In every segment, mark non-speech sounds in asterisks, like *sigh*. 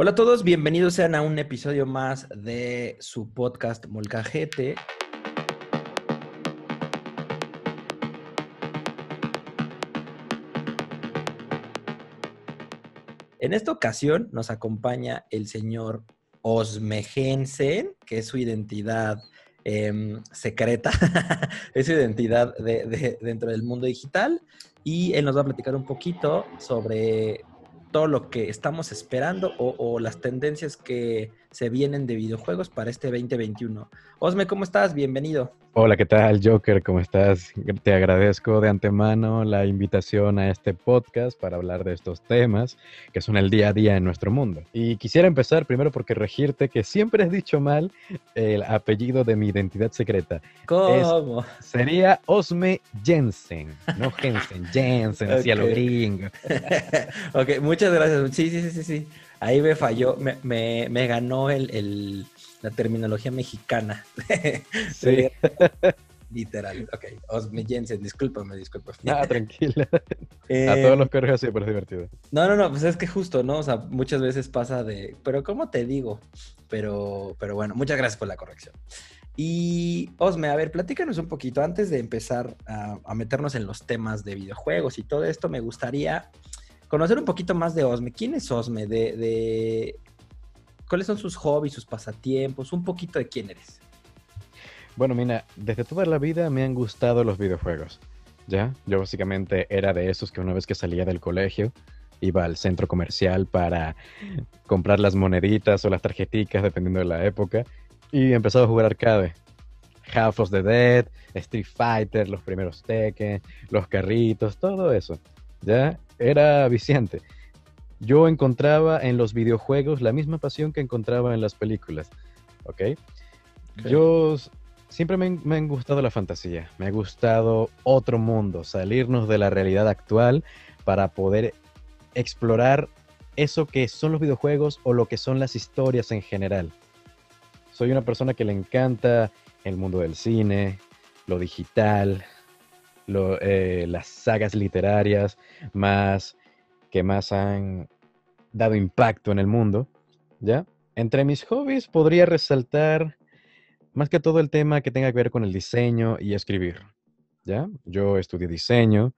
Hola a todos, bienvenidos sean a un episodio más de su podcast Molcajete. En esta ocasión nos acompaña el señor Osme Jensen, que es su identidad em, secreta, *laughs* es su identidad dentro del mundo digital, y él nos va a platicar un poquito sobre todo lo que estamos esperando o, las tendencias que se vienen de videojuegos para este 2021. Osme, ¿cómo estás? Bienvenido. Hola, ¿qué tal, Joker? ¿Cómo estás? Te agradezco de antemano la invitación a este podcast para hablar de estos temas que son el día a día en nuestro mundo. Y quisiera empezar primero por corregirte que siempre has dicho mal el apellido de mi identidad secreta. ¿Cómo? sería Osme Jensen, no Jensen, Jensen, hacia lo gringo. *laughs* ok, muchas gracias. Sí, sí, sí, sí. Ahí me falló, me, me, ganó el la terminología mexicana. *laughs* Sí. Literal, ok. Osme Jensen, discúlpame, discúlpame. Ah, tranquila. *laughs* a eh, todos los correos pero es divertido. No, no, no, pues es que justo, ¿no? O sea, muchas veces pasa de, pero ¿cómo te digo? Pero, pero bueno, muchas gracias por la corrección. Y Osme, a ver, platícanos un poquito, antes de empezar a, meternos en los temas de videojuegos y todo esto, me gustaría conocer un poquito más de Osme. ¿Quién es Osme? de, cuáles son sus hobbies, sus pasatiempos, un poquito de quién eres. Bueno, mira, desde toda la vida me han gustado los videojuegos. ¿Ya? Yo básicamente era de esos que una vez que salía del colegio iba al centro comercial para comprar las moneditas o las tarjeticas, dependiendo de la época, y empezaba a jugar arcade. Half of the Dead, Street Fighter, los primeros Tekken, los carritos, todo eso. ¿Ya? Era viciante yo encontraba en los videojuegos la misma pasión que encontraba en las películas. ¿Ok? Yo siempre me, me han gustado la fantasía, me ha gustado otro mundo, salirnos de la realidad actual para poder explorar eso que son los videojuegos o lo que son las historias en general. Soy una persona que le encanta el mundo del cine, lo digital, eh, las sagas literarias más que más han dado impacto en el mundo, ¿ya? Entre mis hobbies podría resaltar más que todo el tema que tenga que ver con el diseño y escribir, ¿ya? Yo estudié diseño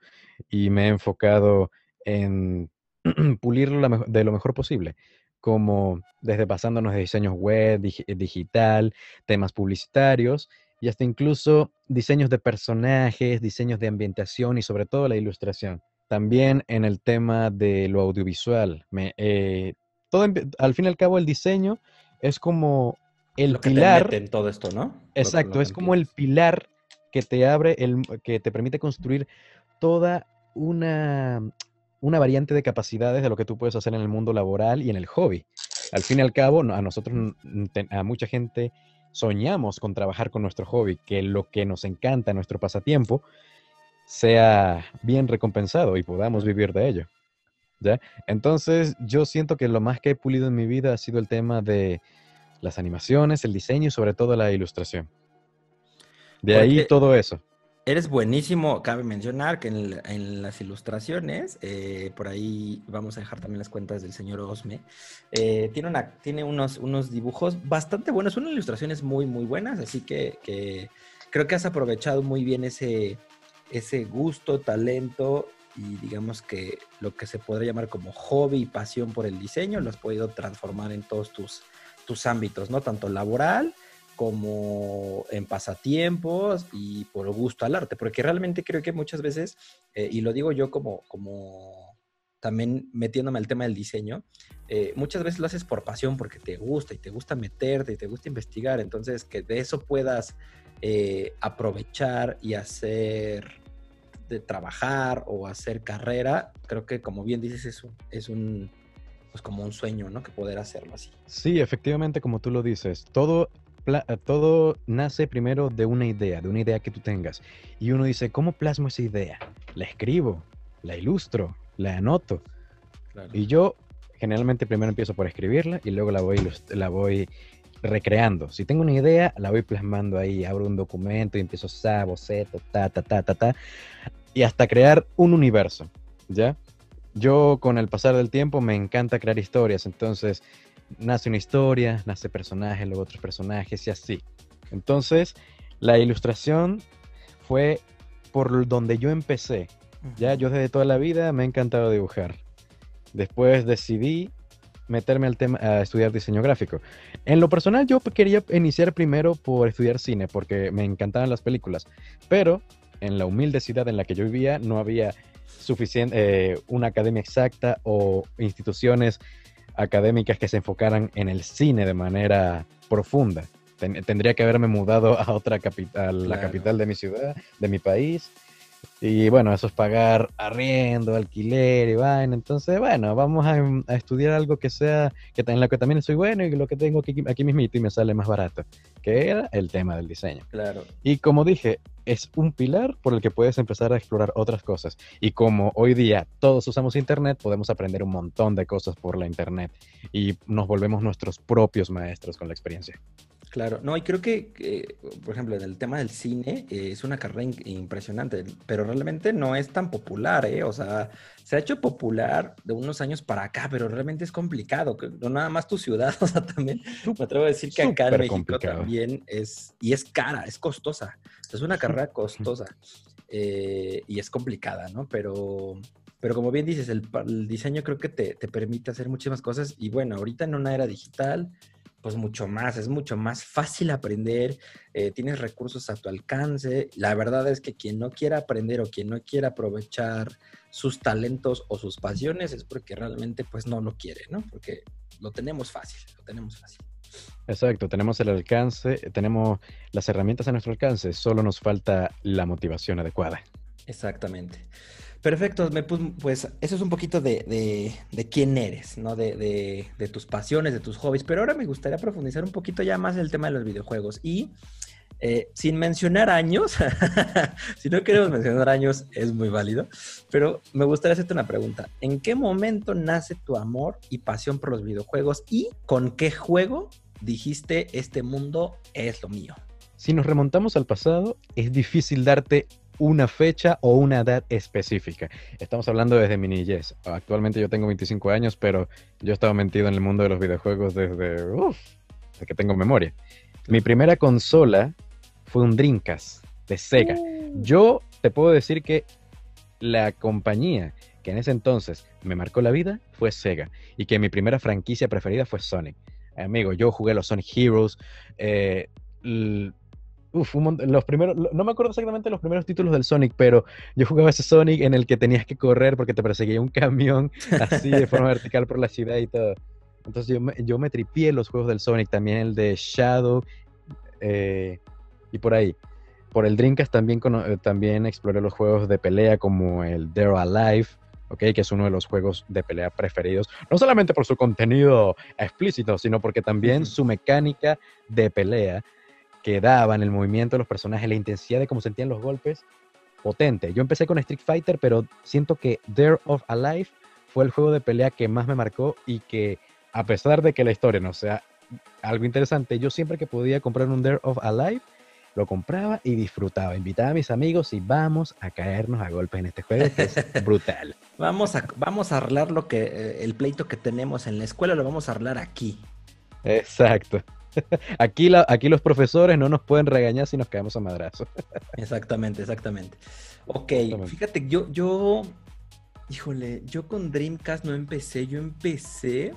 y me he enfocado en *clears throat* pulirlo de lo mejor posible, como desde pasándonos de diseños web, digital, temas publicitarios y hasta incluso diseños de personajes, diseños de ambientación y sobre todo la ilustración. También en el tema de lo audiovisual. Me, eh, todo, al fin y al cabo, el diseño es como el lo que pilar. Te en todo esto, ¿no? Exacto, es como el pilar que te abre, el, que te permite construir toda una, una variante de capacidades de lo que tú puedes hacer en el mundo laboral y en el hobby. Al fin y al cabo, a nosotros, a mucha gente, soñamos con trabajar con nuestro hobby, que lo que nos encanta, nuestro pasatiempo, sea bien recompensado y podamos vivir de ello. ¿Ya? Entonces, yo siento que lo más que he pulido en mi vida ha sido el tema de las animaciones, el diseño y sobre todo la ilustración. De ahí todo eso. Eres buenísimo, cabe mencionar que en, las ilustraciones, eh, por ahí vamos a dejar también las cuentas del señor Osme, eh, tiene, unos, unos dibujos bastante buenos, son ilustraciones muy, muy buenas, así que, que creo que has aprovechado muy bien ese, ese gusto, talento y digamos que lo que se podría llamar como hobby y pasión por el diseño lo has podido transformar en todos tus, tus ámbitos, ¿no? Tanto laboral como en pasatiempos y por gusto al arte, porque realmente creo que muchas veces, eh, y lo digo yo como, como también metiéndome al tema del diseño, eh, muchas veces lo haces por pasión porque te gusta y te gusta meterte y te gusta investigar, entonces que de eso puedas eh, aprovechar y hacer de trabajar o hacer carrera, creo que como bien dices es un, es un pues como un sueño, ¿no? Que poder hacerlo así. Sí, efectivamente, como tú lo dices, todo, todo nace primero de una idea, de una idea que tú tengas. Y uno dice, ¿cómo plasmo esa idea? La escribo, la ilustro, la anoto. Y yo generalmente primero empiezo por escribirla y luego la voy, la voy recreando. Si tengo una idea, la voy plasmando ahí, abro un documento y empiezo a boceto, ta, ta, ta, ta, ta, y hasta crear un universo, ¿ya? Yo con el pasar del tiempo me encanta crear historias, entonces nace una historia, nace personajes, luego otros personajes y así. Entonces, la ilustración fue por donde yo empecé. Ya yo desde toda la vida me ha encantado dibujar. Después decidí meterme al tema a estudiar diseño gráfico. En lo personal yo quería iniciar primero por estudiar cine porque me encantaban las películas, pero en la humilde ciudad en la que yo vivía no había suficiente eh, una academia exacta o instituciones académicas que se enfocaran en el cine de manera profunda. tendría que haberme mudado a otra capital, la capital de mi ciudad, de mi país, y bueno, eso es pagar arriendo, alquiler y vaina. Entonces, bueno, vamos a, estudiar algo que sea, que en lo que también soy bueno y lo que tengo aquí, aquí mismito y me sale más barato, que era el tema del diseño. Claro. Y como dije, es un pilar por el que puedes empezar a explorar otras cosas. Y como hoy día todos usamos Internet, podemos aprender un montón de cosas por la Internet y nos volvemos nuestros propios maestros con la experiencia. Claro, no, y creo que, por ejemplo, en el tema del cine eh, es una carrera impresionante, pero realmente no es tan popular, ¿eh? O sea, se ha hecho popular de unos años para acá, pero realmente es complicado, no nada más tu ciudad, *laughs* o sea, también me atrevo a decir que acá en México también es, y es cara, es costosa, es una carrera costosa eh, y es complicada, ¿no? Pero, pero como bien dices, el, el diseño creo que te, te permite hacer muchísimas cosas y bueno, ahorita en una era digital pues mucho más, es mucho más fácil aprender, eh, tienes recursos a tu alcance. La verdad es que quien no quiera aprender o quien no quiera aprovechar sus talentos o sus pasiones es porque realmente pues no lo quiere, ¿no? Porque lo tenemos fácil, lo tenemos fácil. Exacto, tenemos el alcance, tenemos las herramientas a nuestro alcance, solo nos falta la motivación adecuada. Exactamente. Perfecto, pues eso es un poquito de, quién eres, ¿no? De, tus pasiones, de tus hobbies, pero ahora me gustaría profundizar un poquito ya más en el tema de los videojuegos y eh, sin mencionar años, *laughs* si no queremos mencionar años es muy válido, pero me gustaría hacerte una pregunta. ¿En qué momento nace tu amor y pasión por los videojuegos y con qué juego dijiste este mundo es lo mío? Si nos remontamos al pasado, es difícil darte una fecha o una edad específica. Estamos hablando desde mi niñez. Actualmente yo tengo 25 años, pero yo he estado metido en el mundo de los videojuegos desde, que tengo memoria. Mi primera consola fue un Dreamcast de Sega. Uh. Yo te puedo decir que la compañía que en ese entonces me marcó la vida fue Sega y que mi primera franquicia preferida fue Sonic. Amigo, yo jugué los Sonic Heroes, eh, Uf, los primeros, no me acuerdo exactamente los primeros títulos del Sonic, pero yo jugaba ese Sonic en el que tenías que correr porque te perseguía un camión *laughs* así de forma vertical por la ciudad y todo. Entonces yo me, yo me tripié los juegos del Sonic, también el de Shadow eh, y por ahí. Por el Dreamcast también, eh, también exploré los juegos de pelea como el Dare Alive, okay, que es uno de los juegos de pelea preferidos, no solamente por su contenido explícito, sino porque también su mecánica de pelea que daban, el movimiento de los personajes, la intensidad de cómo sentían los golpes, potente. Yo empecé con Street Fighter, pero siento que Dare of Alive fue el juego de pelea que más me marcó y que, a pesar de que la historia no sea algo interesante, yo siempre que podía comprar un Dare of Alive, lo compraba y disfrutaba. Invitaba a mis amigos y vamos a caernos a golpes en este juego que es *laughs* brutal. vamos a, vamos a arreglar lo que, eh, el pleito que tenemos en la escuela, lo vamos a arreglar aquí. Exacto. *laughs* Aquí, aquí los profesores no nos pueden regañar si nos caemos a madrazo. exactamente, exactamente. Ok, fíjate, yo, yo, híjole, yo con Dreamcast no empecé, yo empecé,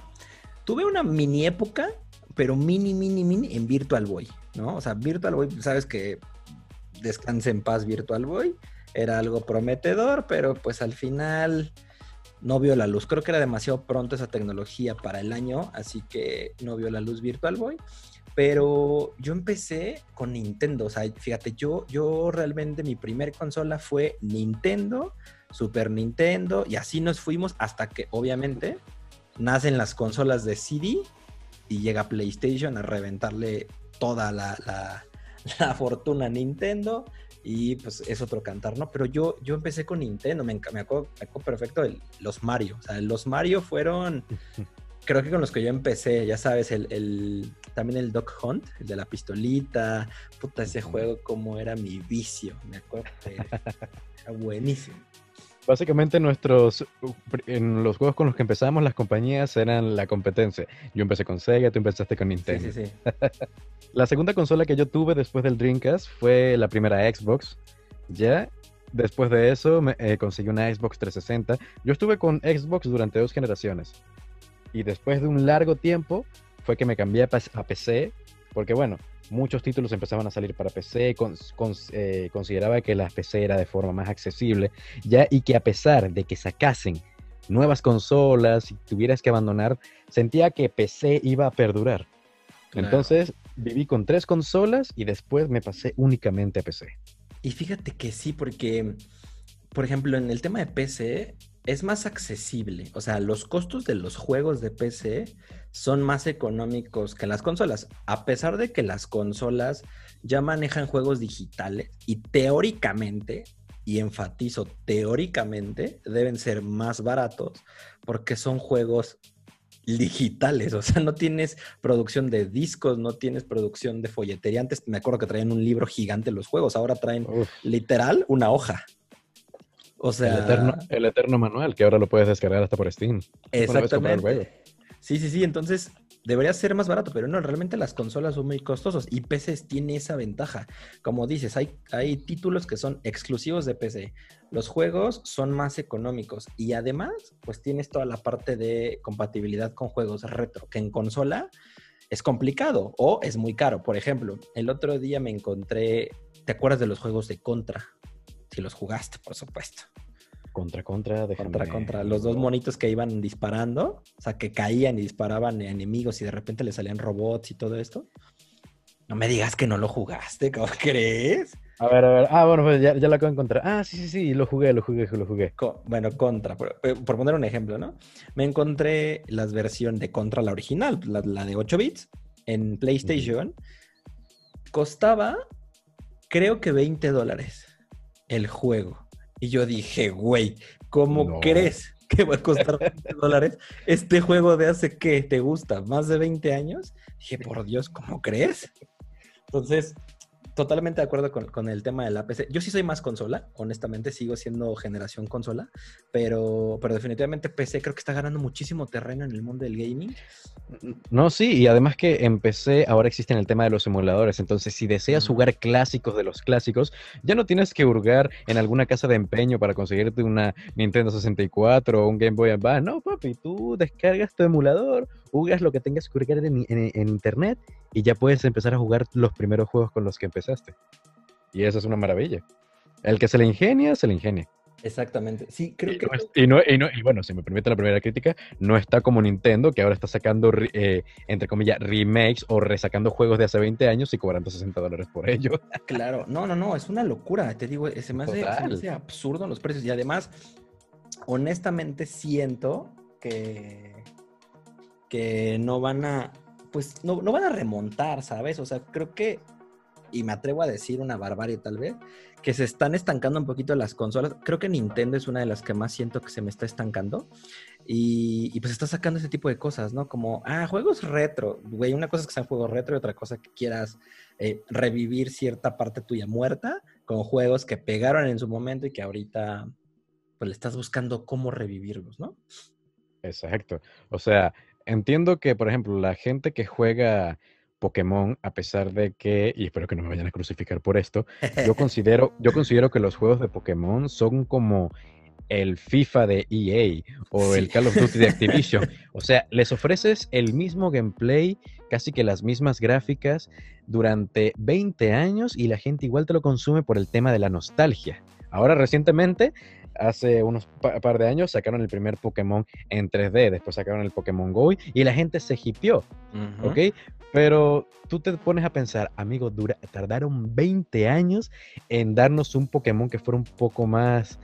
tuve una mini época, pero mini, mini, mini en Virtual Boy, ¿no? O sea, Virtual Boy, sabes que descanse en paz Virtual Boy, era algo prometedor, pero pues al final no vio la luz. Creo que era demasiado pronto esa tecnología para el año, así que no vio la luz Virtual Boy. Pero yo empecé con Nintendo, o sea, fíjate, yo, yo realmente mi primer consola fue Nintendo, Super Nintendo, y así nos fuimos hasta que obviamente nacen las consolas de CD y llega PlayStation a reventarle toda la, la, *laughs* la fortuna a Nintendo y pues es otro cantar, ¿no? Pero yo, yo empecé con Nintendo, me, me, acuerdo, perfecto de los Mario. O sea, los Mario fueron, *laughs* creo que con los que yo empecé, ya sabes, el, también el Dog Hunt, el de la pistolita, puta, ese juego como era mi vicio, me acuerdo, era *laughs* buenísimo. Básicamente nuestros, en los juegos con los que empezamos, las compañías eran la competencia. Yo empecé con Sega, tú empezaste con Nintendo. Sí, sí, *laughs* sí. la segunda consola que yo tuve después del Dreamcast fue la primera Xbox, ¿ya? Después de eso me, eh, conseguí una Xbox 360. Yo estuve con Xbox durante dos generaciones. Y después de un largo tiempo fue que me cambié a PC, porque bueno, muchos títulos empezaban a salir para PC, eh, consideraba que la PC era de forma más accesible, ya y que a pesar de que sacasen nuevas consolas y tuvieras que abandonar, sentía que PC iba a perdurar. Entonces viví con tres consolas y después me pasé únicamente a PC. Y fíjate que sí, porque, por ejemplo, en el tema de PC, es más accesible. O sea, los costos de los juegos de PC son más económicos que las consolas. A pesar de que las consolas ya manejan juegos digitales y teóricamente, y enfatizo, teóricamente deben ser más baratos porque son juegos digitales, o sea, no tienes producción de discos, no tienes producción de folletería. Antes me acuerdo que traían un libro gigante los juegos, ahora traen literal una hoja. O sea. El eterno, manual, que ahora lo puedes descargar hasta por Steam. Exactamente. Sí, sí, sí. Entonces, debería ser más barato, pero no, realmente las consolas son muy costosos y PC tiene esa ventaja. Como dices, hay, hay títulos que son exclusivos de PC. Los juegos son más económicos y además, pues tienes toda la parte de compatibilidad con juegos retro, que en consola es complicado o es muy caro. Por ejemplo, el otro día me encontré, ¿te acuerdas de los juegos de Contra? Si los jugaste, por supuesto. Contra, contra, de Contra, contra. Los dos monitos que iban disparando, o sea, que caían y disparaban enemigos y de repente le salían robots y todo esto. No me digas que no lo jugaste, ¿cómo *laughs* crees? A ver, a ver. Ah, bueno, pues ya, lo acabo de encontrar. Ah, sí, sí, sí, lo jugué, lo jugué, lo jugué. bueno, Contra, por, poner un ejemplo, ¿no? Me encontré las versiones de Contra, la original, la, de 8 bits, en PlayStation. Costaba, creo que 20 dólares el juego. Y yo dije, güey, ¿cómo crees que va a costar 20 dólares este juego de hace qué? ¿Te gusta? ¿Más de 20 años? Dije, por Dios, ¿cómo crees? Entonces, totalmente de acuerdo con, el tema de la PC. Yo sí soy más consola, honestamente, sigo siendo generación consola, pero, pero definitivamente PC creo que está ganando muchísimo terreno en el mundo del gaming. No, sí, y además que en PC ahora existen el tema de los emuladores, entonces si deseas jugar clásicos de los clásicos, ya no tienes que hurgar en alguna casa de empeño para conseguirte una Nintendo 64 o un Game Boy Advance. No, papi, tú descargas tu emulador jugas lo que tengas que jugar en, internet y ya puedes empezar a jugar los primeros juegos con los que empezaste. Y eso es una maravilla. El que se le ingenia, se le ingenia. Exactamente. Sí, creo y que. No y, no, y, bueno, si me permite la primera crítica, no está como Nintendo, que ahora está sacando, eh, entre comillas, remakes o resacando juegos de hace 20 años y cobrando 60 dólares por ello. *laughs* Claro, no, no, no, es una locura. Te digo, se me hace, se me hace absurdo los precios. Y además, honestamente, siento que que no van a, pues no, van a remontar, ¿sabes? O sea, creo que, y me atrevo a decir una barbarie tal vez, que se están estancando un poquito las consolas. Creo que Nintendo es una de las que más siento que se me está estancando. Y, pues está sacando ese tipo de cosas, ¿no? Como, ah, juegos retro. Güey, una cosa es que sean juegos retro y otra cosa que quieras eh, revivir cierta parte tuya muerta con juegos que pegaron en su momento y que ahorita pues le estás buscando cómo revivirlos, ¿no? Exacto. O sea, entiendo que, por ejemplo, la gente que juega Pokémon, a pesar de que, y espero que no me vayan a crucificar por esto, yo *laughs* considero, yo considero que los juegos de Pokémon son como el FIFA de EA o el Call of Duty de *laughs* Activision. O sea, les ofreces el mismo gameplay, casi que las mismas gráficas durante 20 años y la gente igual te lo consume por el tema de la nostalgia. Ahora recientemente hace unos par de años sacaron el primer Pokémon en 3D, después sacaron el Pokémon Go y la gente se hipió, ¿ok? Pero tú te pones a pensar, amigo, dura, tardaron 20 años en darnos un Pokémon que fuera un poco más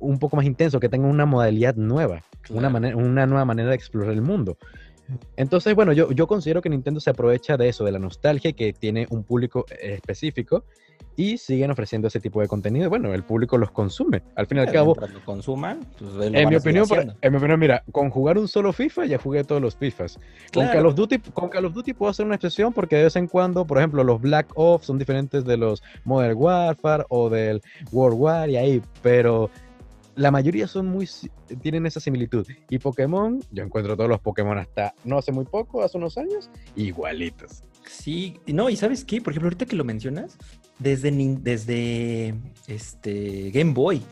un poco más intenso, que tenga una modalidad nueva, una, una nueva manera de explorar el mundo. Entonces, bueno, yo, yo considero que Nintendo se aprovecha de eso, de la nostalgia, que tiene un público específico y siguen ofreciendo ese tipo de contenido. Bueno, el público los consume. Al fin y al cabo. lo consuman, pues, en, mi opinión, en mi opinión, mira, con jugar un solo FIFA ya jugué todos los FIFAs. Con, Call of Duty, con Call of Duty puedo hacer una excepción porque de vez en cuando, por ejemplo, los Black Ops son diferentes de los Modern Warfare o del World War y ahí, pero la mayoría son muy, tienen esa similitud. Y Pokémon, yo encuentro todos los Pokémon hasta no hace muy poco, hace unos años, igualitos. Sí, no, y ¿sabes qué? Por ejemplo, ahorita que lo mencionas, desde, desde este, Game Boy,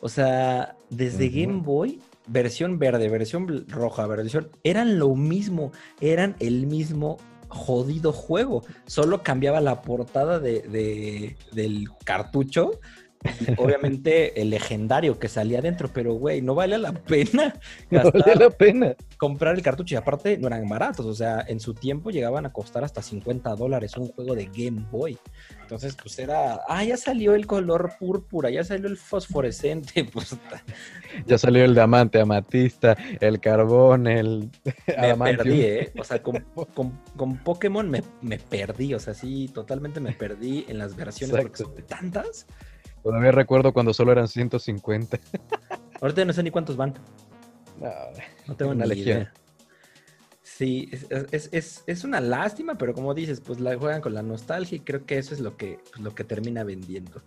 o sea, desde Game Boy, versión verde, versión roja, versión, eran lo mismo, eran el mismo jodido juego, solo cambiaba la portada de, del cartucho *laughs* obviamente el legendario que salía adentro, pero güey, no vale la pena. *laughs* No vale la pena. Comprar el cartucho y aparte no eran baratos, o sea, en su tiempo llegaban a costar hasta 50 dólares un juego de Game Boy. Entonces, pues era, ah, ya salió el color púrpura, ya salió el fosforescente, *laughs* pues. Ya salió el diamante, amatista, el carbón, el. Me perdí, ¿eh? O sea, con, con, Pokémon me, me, perdí, o sea, sí, totalmente me perdí en las versiones porque son tantas Todavía recuerdo cuando solo eran 150. *laughs* Ahorita no sé ni cuántos van. No, tengo ni idea. Sí, es, una lástima, pero como dices, pues la juegan con la nostalgia y creo que eso es lo que, pues, lo que termina vendiendo.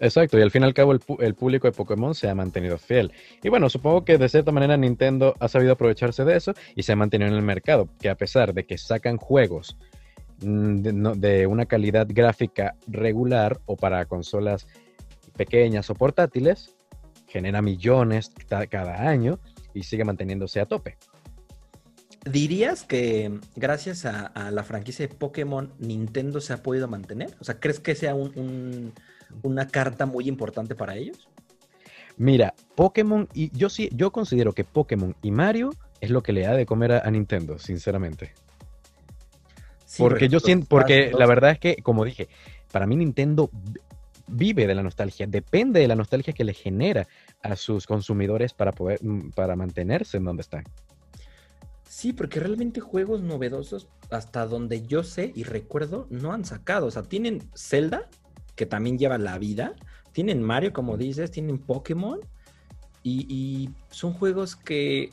Exacto, y al fin y al cabo el, el, público de Pokémon se ha mantenido fiel. Y bueno, supongo que de cierta manera Nintendo ha sabido aprovecharse de eso y se ha mantenido en el mercado, que a pesar de que sacan juegos mm, de, de una calidad gráfica regular o para consolas pequeñas o portátiles, genera millones cada año y sigue manteniéndose a tope. ¿Dirías que gracias a, la franquicia de Pokémon Nintendo se ha podido mantener? O sea, ¿crees que sea una carta muy importante para ellos? Mira, Pokémon y yo sí, yo considero que Pokémon y Mario es lo que le da de comer a, Nintendo, sinceramente. porque yo siento, porque la verdad es que, como dije, para mí Nintendo vive de la nostalgia, depende de la nostalgia que le genera a sus consumidores para poder mm, para mantenerse en donde están. Sí, porque realmente juegos novedosos, hasta donde yo sé y recuerdo, no han sacado. O sea, tienen Zelda, que también lleva la vida, tienen Mario, como dices, tienen Pokémon, y, son juegos que,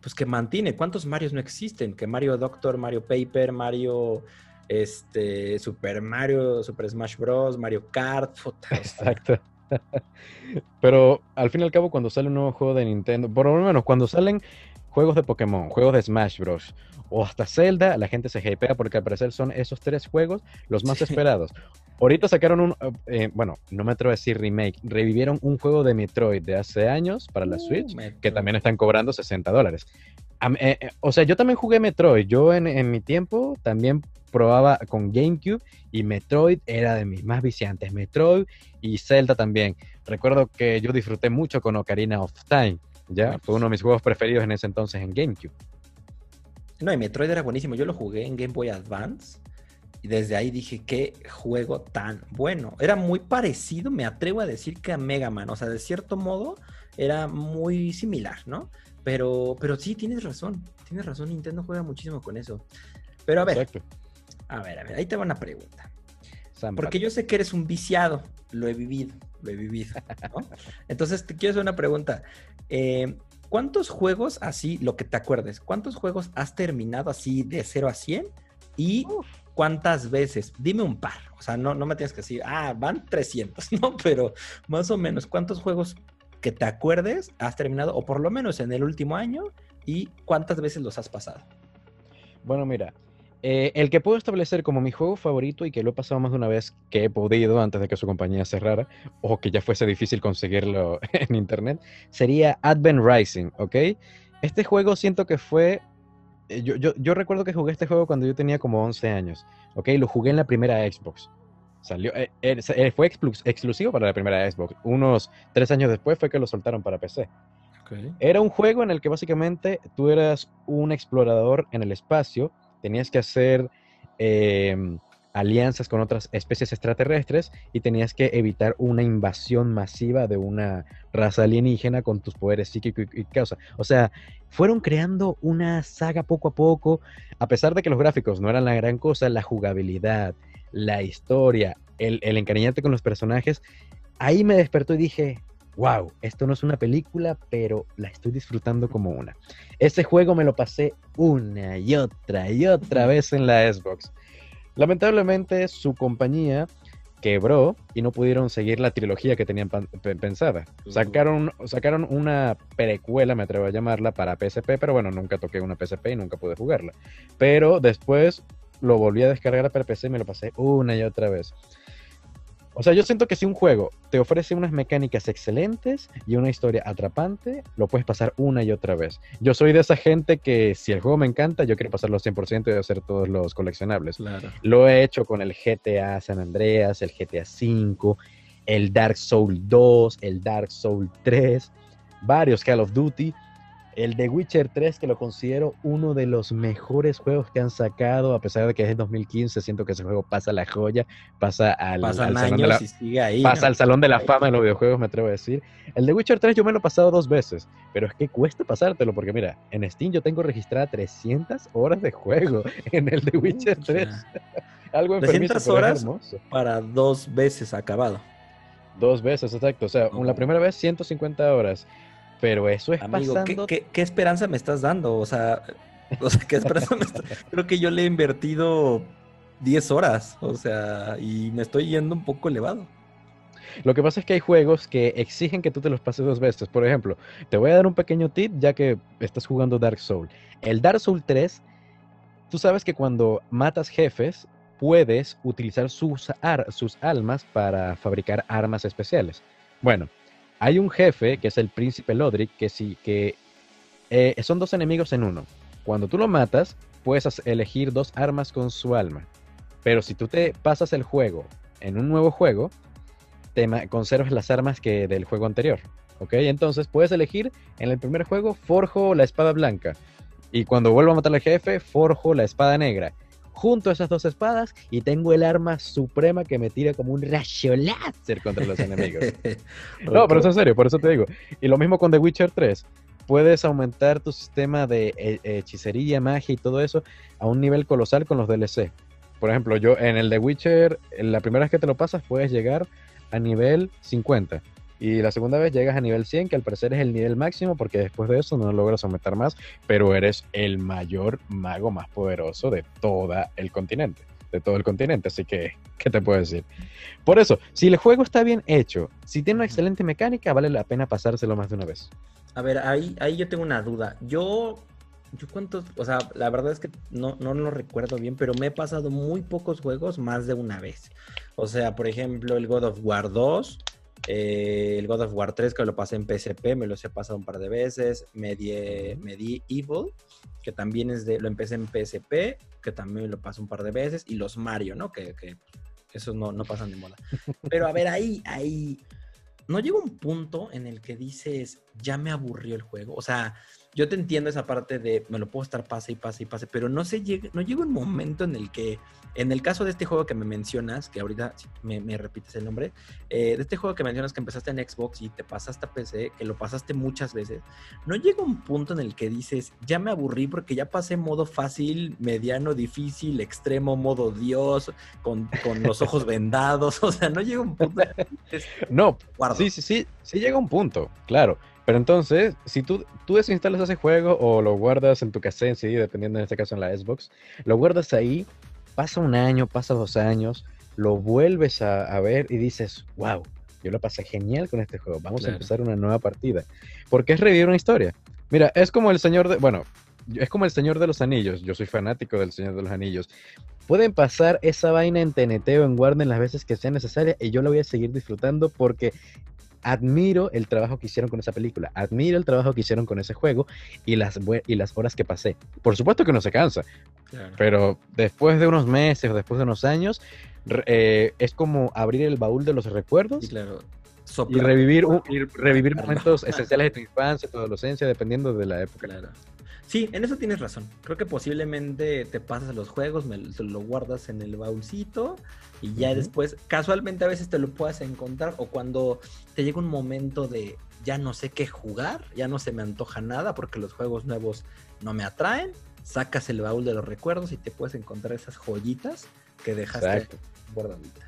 pues que mantienen. ¿Cuántos Marios no existen? Que Mario Doctor, Mario Paper, Mario este, Super Mario, Super Smash Bros., Mario Kart. Exacto. *laughs* Pero al fin y al cabo, cuando sale un nuevo juego de Nintendo, por lo menos cuando salen juegos de Pokémon, juegos de Smash Bros. o hasta Zelda, la gente se hypea porque al parecer son esos tres juegos los más esperados. Ahorita sacaron un, eh, bueno, no me atrevo a decir remake, revivieron un juego de Metroid de hace años para la uh, Switch, que también están cobrando 60 dólares. Eh, eh, o sea, yo también jugué Metroid. Yo en, mi tiempo también probaba con GameCube y Metroid era de mis más viciantes. Metroid y Zelda también. Recuerdo que yo disfruté mucho con Ocarina of Time. Ya, fue uno de mis juegos preferidos en ese entonces en GameCube. No, y Metroid era buenísimo. Yo lo jugué en Game Boy Advance. Y desde ahí dije, qué juego tan bueno. Era muy parecido, me atrevo a decir que a Mega Man. O sea, de cierto modo, era muy similar, ¿no? Pero, pero sí, tienes razón. Tienes razón, Nintendo juega muchísimo con eso. Pero a ver, a ver, a ver, ahí te va una pregunta. Porque yo sé que eres un viciado, lo he vivido, lo he vivido. *laughs* Entonces te quiero hacer una pregunta. Eh, ¿Cuántos juegos así, lo que te acuerdes, cuántos juegos has terminado así de 0 a 100? Y cuántas veces, dime un par, o sea, no, no me tienes que decir, ah, van 300, *laughs* ¿no? Pero más o menos, ¿cuántos juegos que te acuerdes has terminado, o por lo menos en el último año, y cuántas veces los has pasado. Bueno, mira, eh, el que puedo establecer como mi juego favorito y que lo he pasado más de una vez que he podido antes de que su compañía cerrara o que ya fuese difícil conseguirlo *laughs* en internet sería Advent Rising, ¿ok? Este juego siento que fue... Eh, yo, yo, yo recuerdo que jugué este juego cuando yo tenía como 11 años, ¿ok? Lo jugué en la primera Xbox. Salió, eh, eh, eh, fue exclusivo para la primera Xbox. Unos tres años después fue que lo soltaron para PC. Era un juego en el que básicamente tú eras un explorador en el espacio, tenías que hacer em, alianzas con otras especies extraterrestres y tenías que evitar una invasión masiva de una raza alienígena con tus poderes psíquicos y, causa. O sea, fueron creando una saga poco a poco, a pesar de que los gráficos no eran la gran cosa, la jugabilidad, la historia, el, el encariñarte con los personajes, ahí me despertó y dije, wow, esto no es una película, pero la estoy disfrutando como una. Ese juego me lo pasé una y otra y otra vez en la Xbox. Lamentablemente su compañía quebró y no pudieron seguir la trilogía que tenían pensada. Sacaron, sacaron una precuela, me atrevo a llamarla, para PSP, pero bueno, nunca toqué una PSP y nunca pude jugarla. Pero después lo volví a descargar para PC y me lo pasé una y otra vez. O sea, yo siento que si un juego te ofrece unas mecánicas excelentes y una historia atrapante, lo puedes pasar una y otra vez. Yo soy de esa gente que si el juego me encanta, yo quiero pasarlo 100% y hacer todos los coleccionables. Lo he hecho con el GTA San Andreas, el GTA V, el Dark Souls 2, el Dark Souls 3, varios Call of Duty. El de Witcher 3, que lo considero uno de los mejores juegos que han sacado, a pesar de que es de 2015, siento que ese juego pasa la joya, pasa al, salón, de la, pasa al salón de la fama de los videojuegos, me atrevo a decir. El de Witcher 3 yo me lo he pasado dos veces, pero es que cuesta pasártelo, porque mira, en Steam yo tengo registrada 300 horas de juego *laughs* en el de Witcher 3. *laughs* Algo en 300 horas para dos veces acabado. Dos veces, exacto. O sea, la primera vez 150 horas pero eso es Amigo, ¿qué, esperanza me estás dando? O sea, *laughs* ¿qué esperanza me estás... *laughs* Creo que yo le he invertido 10 horas, o sea, y me estoy yendo un poco elevado. Lo que pasa es que hay juegos que exigen que tú te los pases dos veces. Por ejemplo, te voy a dar un pequeño tip ya que estás jugando Dark Souls. El Dark Souls 3, tú sabes que cuando matas jefes, puedes utilizar sus, sus almas para fabricar armas especiales. Bueno, hay un jefe, que es el príncipe Lodric, que sí, que eh, son dos enemigos en uno. Cuando tú lo matas, puedes elegir dos armas con su alma. Pero si tú te pasas el juego en un nuevo juego, te conservas las armas que del juego anterior. ¿Ok? Entonces puedes elegir en el primer juego, forjo la espada blanca. Y cuando vuelvo a matar al jefe, forjo la espada negra junto a esas dos espadas y tengo el arma suprema que me tira como un rayo láser contra los enemigos. *laughs* no, pero eso es serio, por eso te digo. Y lo mismo con The Witcher 3. Puedes aumentar tu sistema de eh, hechicería, magia y todo eso a un nivel colosal con los DLC. Por ejemplo, yo en el The Witcher, la primera vez que te lo pasas, puedes llegar a nivel 50. Y la segunda vez llegas a nivel 100, que al parecer es el nivel máximo, porque después de eso no logras aumentar más, pero eres el mayor mago más poderoso de todo el continente. De todo el continente, así que, ¿qué te puedo decir? Por eso, si el juego está bien hecho, si tiene una excelente mecánica, vale la pena pasárselo más de una vez. A ver, ahí, ahí yo tengo una duda. Yo yo cuántos, o sea, la verdad es que no, no lo recuerdo bien, pero me he pasado muy pocos juegos más de una vez. O sea, por ejemplo, el God of War 2, eh, el God of War 3 que lo pasé en PSP, me lo he pasado un par de veces. Medieval, que también es de, lo empecé en PSP, que también lo pasé un par de veces. Y los Mario, ¿no? Que, que esos no, no pasan de moda. Pero a ver, ahí, ahí, no llega un punto en el que dices, ya me aburrió el juego. O sea, yo te entiendo esa parte de me lo puedo estar pase y pase y pase, pero no se llega, no llega un momento en el que, en el caso de este juego que me mencionas, que ahorita me, me repites el nombre, eh, de este juego que mencionas que empezaste en Xbox y te pasaste a PC, que lo pasaste muchas veces, no llega un punto en el que dices, ya me aburrí porque ya pasé modo fácil, mediano, difícil, extremo, modo Dios, con, con los ojos *laughs* vendados, o sea, no llega un punto. no, sí, sí, sí, sí llega un punto, claro. Pero entonces, si tú, tú desinstalas ese juego o lo guardas en tu cassette, sí, dependiendo en este caso en la Xbox, lo guardas ahí, pasa un año, pasa dos años, lo vuelves a, ver y dices, wow, yo lo pasé genial con este juego, vamos a empezar una nueva partida. Porque es revivir una historia. Mira, es como el Señor de, bueno, es como el Señor de los Anillos, yo soy fanático del Señor de los Anillos. Pueden pasar esa vaina en TNT o en Warner las veces que sea necesaria y yo la voy a seguir disfrutando porque admiro el trabajo que hicieron con esa película, admiro el trabajo que hicieron con ese juego y las, y las horas que pasé. Por supuesto que no se cansa, pero después de unos meses o después de unos años, eh, es como abrir el baúl de los recuerdos y revivir, revivir momentos *laughs* esenciales de tu infancia, tu adolescencia, dependiendo de la época. Sí, en eso tienes razón. Creo que posiblemente te pasas los juegos, me, lo guardas en el baúlcito y ya después, casualmente a veces te lo puedas encontrar o cuando te llega un momento de ya no sé qué jugar, ya no se me antoja nada porque los juegos nuevos no me atraen, sacas el baúl de los recuerdos y te puedes encontrar esas joyitas que dejaste guardaditas.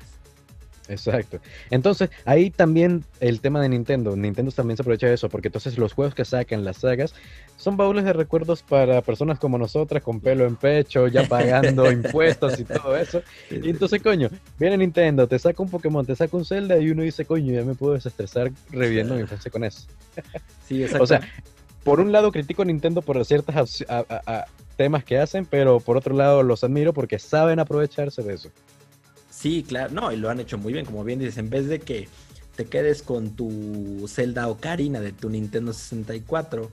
Exacto. Entonces, ahí también el tema de Nintendo. Nintendo también se aprovecha de eso, porque entonces los juegos que sacan, las sagas, son baúles de recuerdos para personas como nosotras, con pelo en pecho, ya pagando *laughs* impuestos y todo eso. Y entonces, coño, viene Nintendo, te saca un Pokémon, te saca un Zelda y uno dice, coño, ya me puedo desestresar reviviendo mi infancia con eso. *laughs* Sí, exacto. O sea, por un lado critico a Nintendo por ciertos temas que hacen, pero por otro lado los admiro porque saben aprovecharse de eso. Sí, claro, no, y lo han hecho muy bien, como bien dices, en vez de que te quedes con tu Zelda Ocarina de tu Nintendo 64,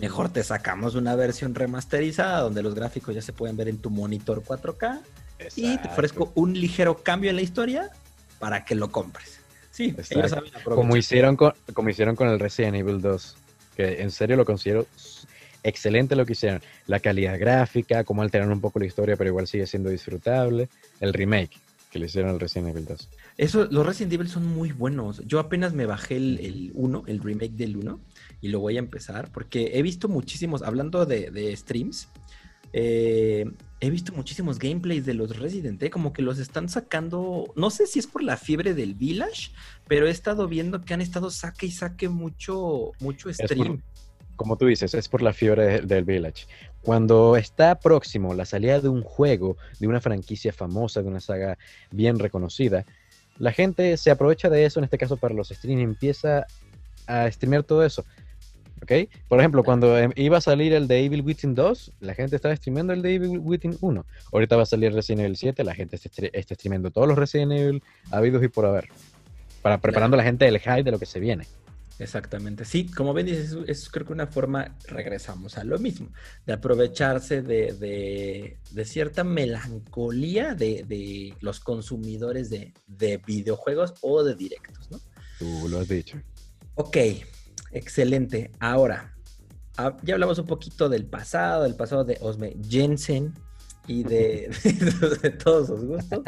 mejor te sacamos una versión remasterizada donde los gráficos ya se pueden ver en tu monitor 4K y te ofrezco un ligero cambio en la historia para que lo compres. Sí, como hicieron con como hicieron con el Resident Evil 2, que en serio lo considero excelente lo que hicieron. La calidad gráfica, cómo alteraron un poco la historia, pero igual sigue siendo disfrutable. El remake, que le hicieron al Resident Evil 2. Eso, los Resident Evil son muy buenos. Yo apenas me bajé el, 1, el remake del 1, y lo voy a empezar, porque he visto muchísimos, hablando de, streams, eh, he visto muchísimos gameplays de los Resident, ¿eh? como que los están sacando, no sé si es por la fiebre del Village, pero he estado viendo que han estado saque y saque mucho, mucho stream. como tú dices, es por la fiebre del Village. Cuando está próximo la salida de un juego, de una franquicia famosa, de una saga bien reconocida, la gente se aprovecha de eso, en este caso para los streams, y empieza a streamear todo eso. ¿Ok? Por ejemplo, cuando em, iba a salir el de Evil Within 2, la gente estaba streamando el de Evil Within 1. Ahorita va a salir Resident Evil 7, la gente está streamando todos los Resident Evil habidos y por haber. Para preparando a la gente el hype de lo que se viene. Exactamente. Sí, como ven, dices, es, creo que una forma, regresamos a lo mismo, de aprovecharse de, cierta melancolía de, los consumidores de, videojuegos o de directos, ¿no? Tú lo has dicho. Ok, excelente. Ahora, ah, ya hablamos un poquito del pasado, del pasado de Osme Jensen y de, *laughs* *laughs* de todos sus gustos.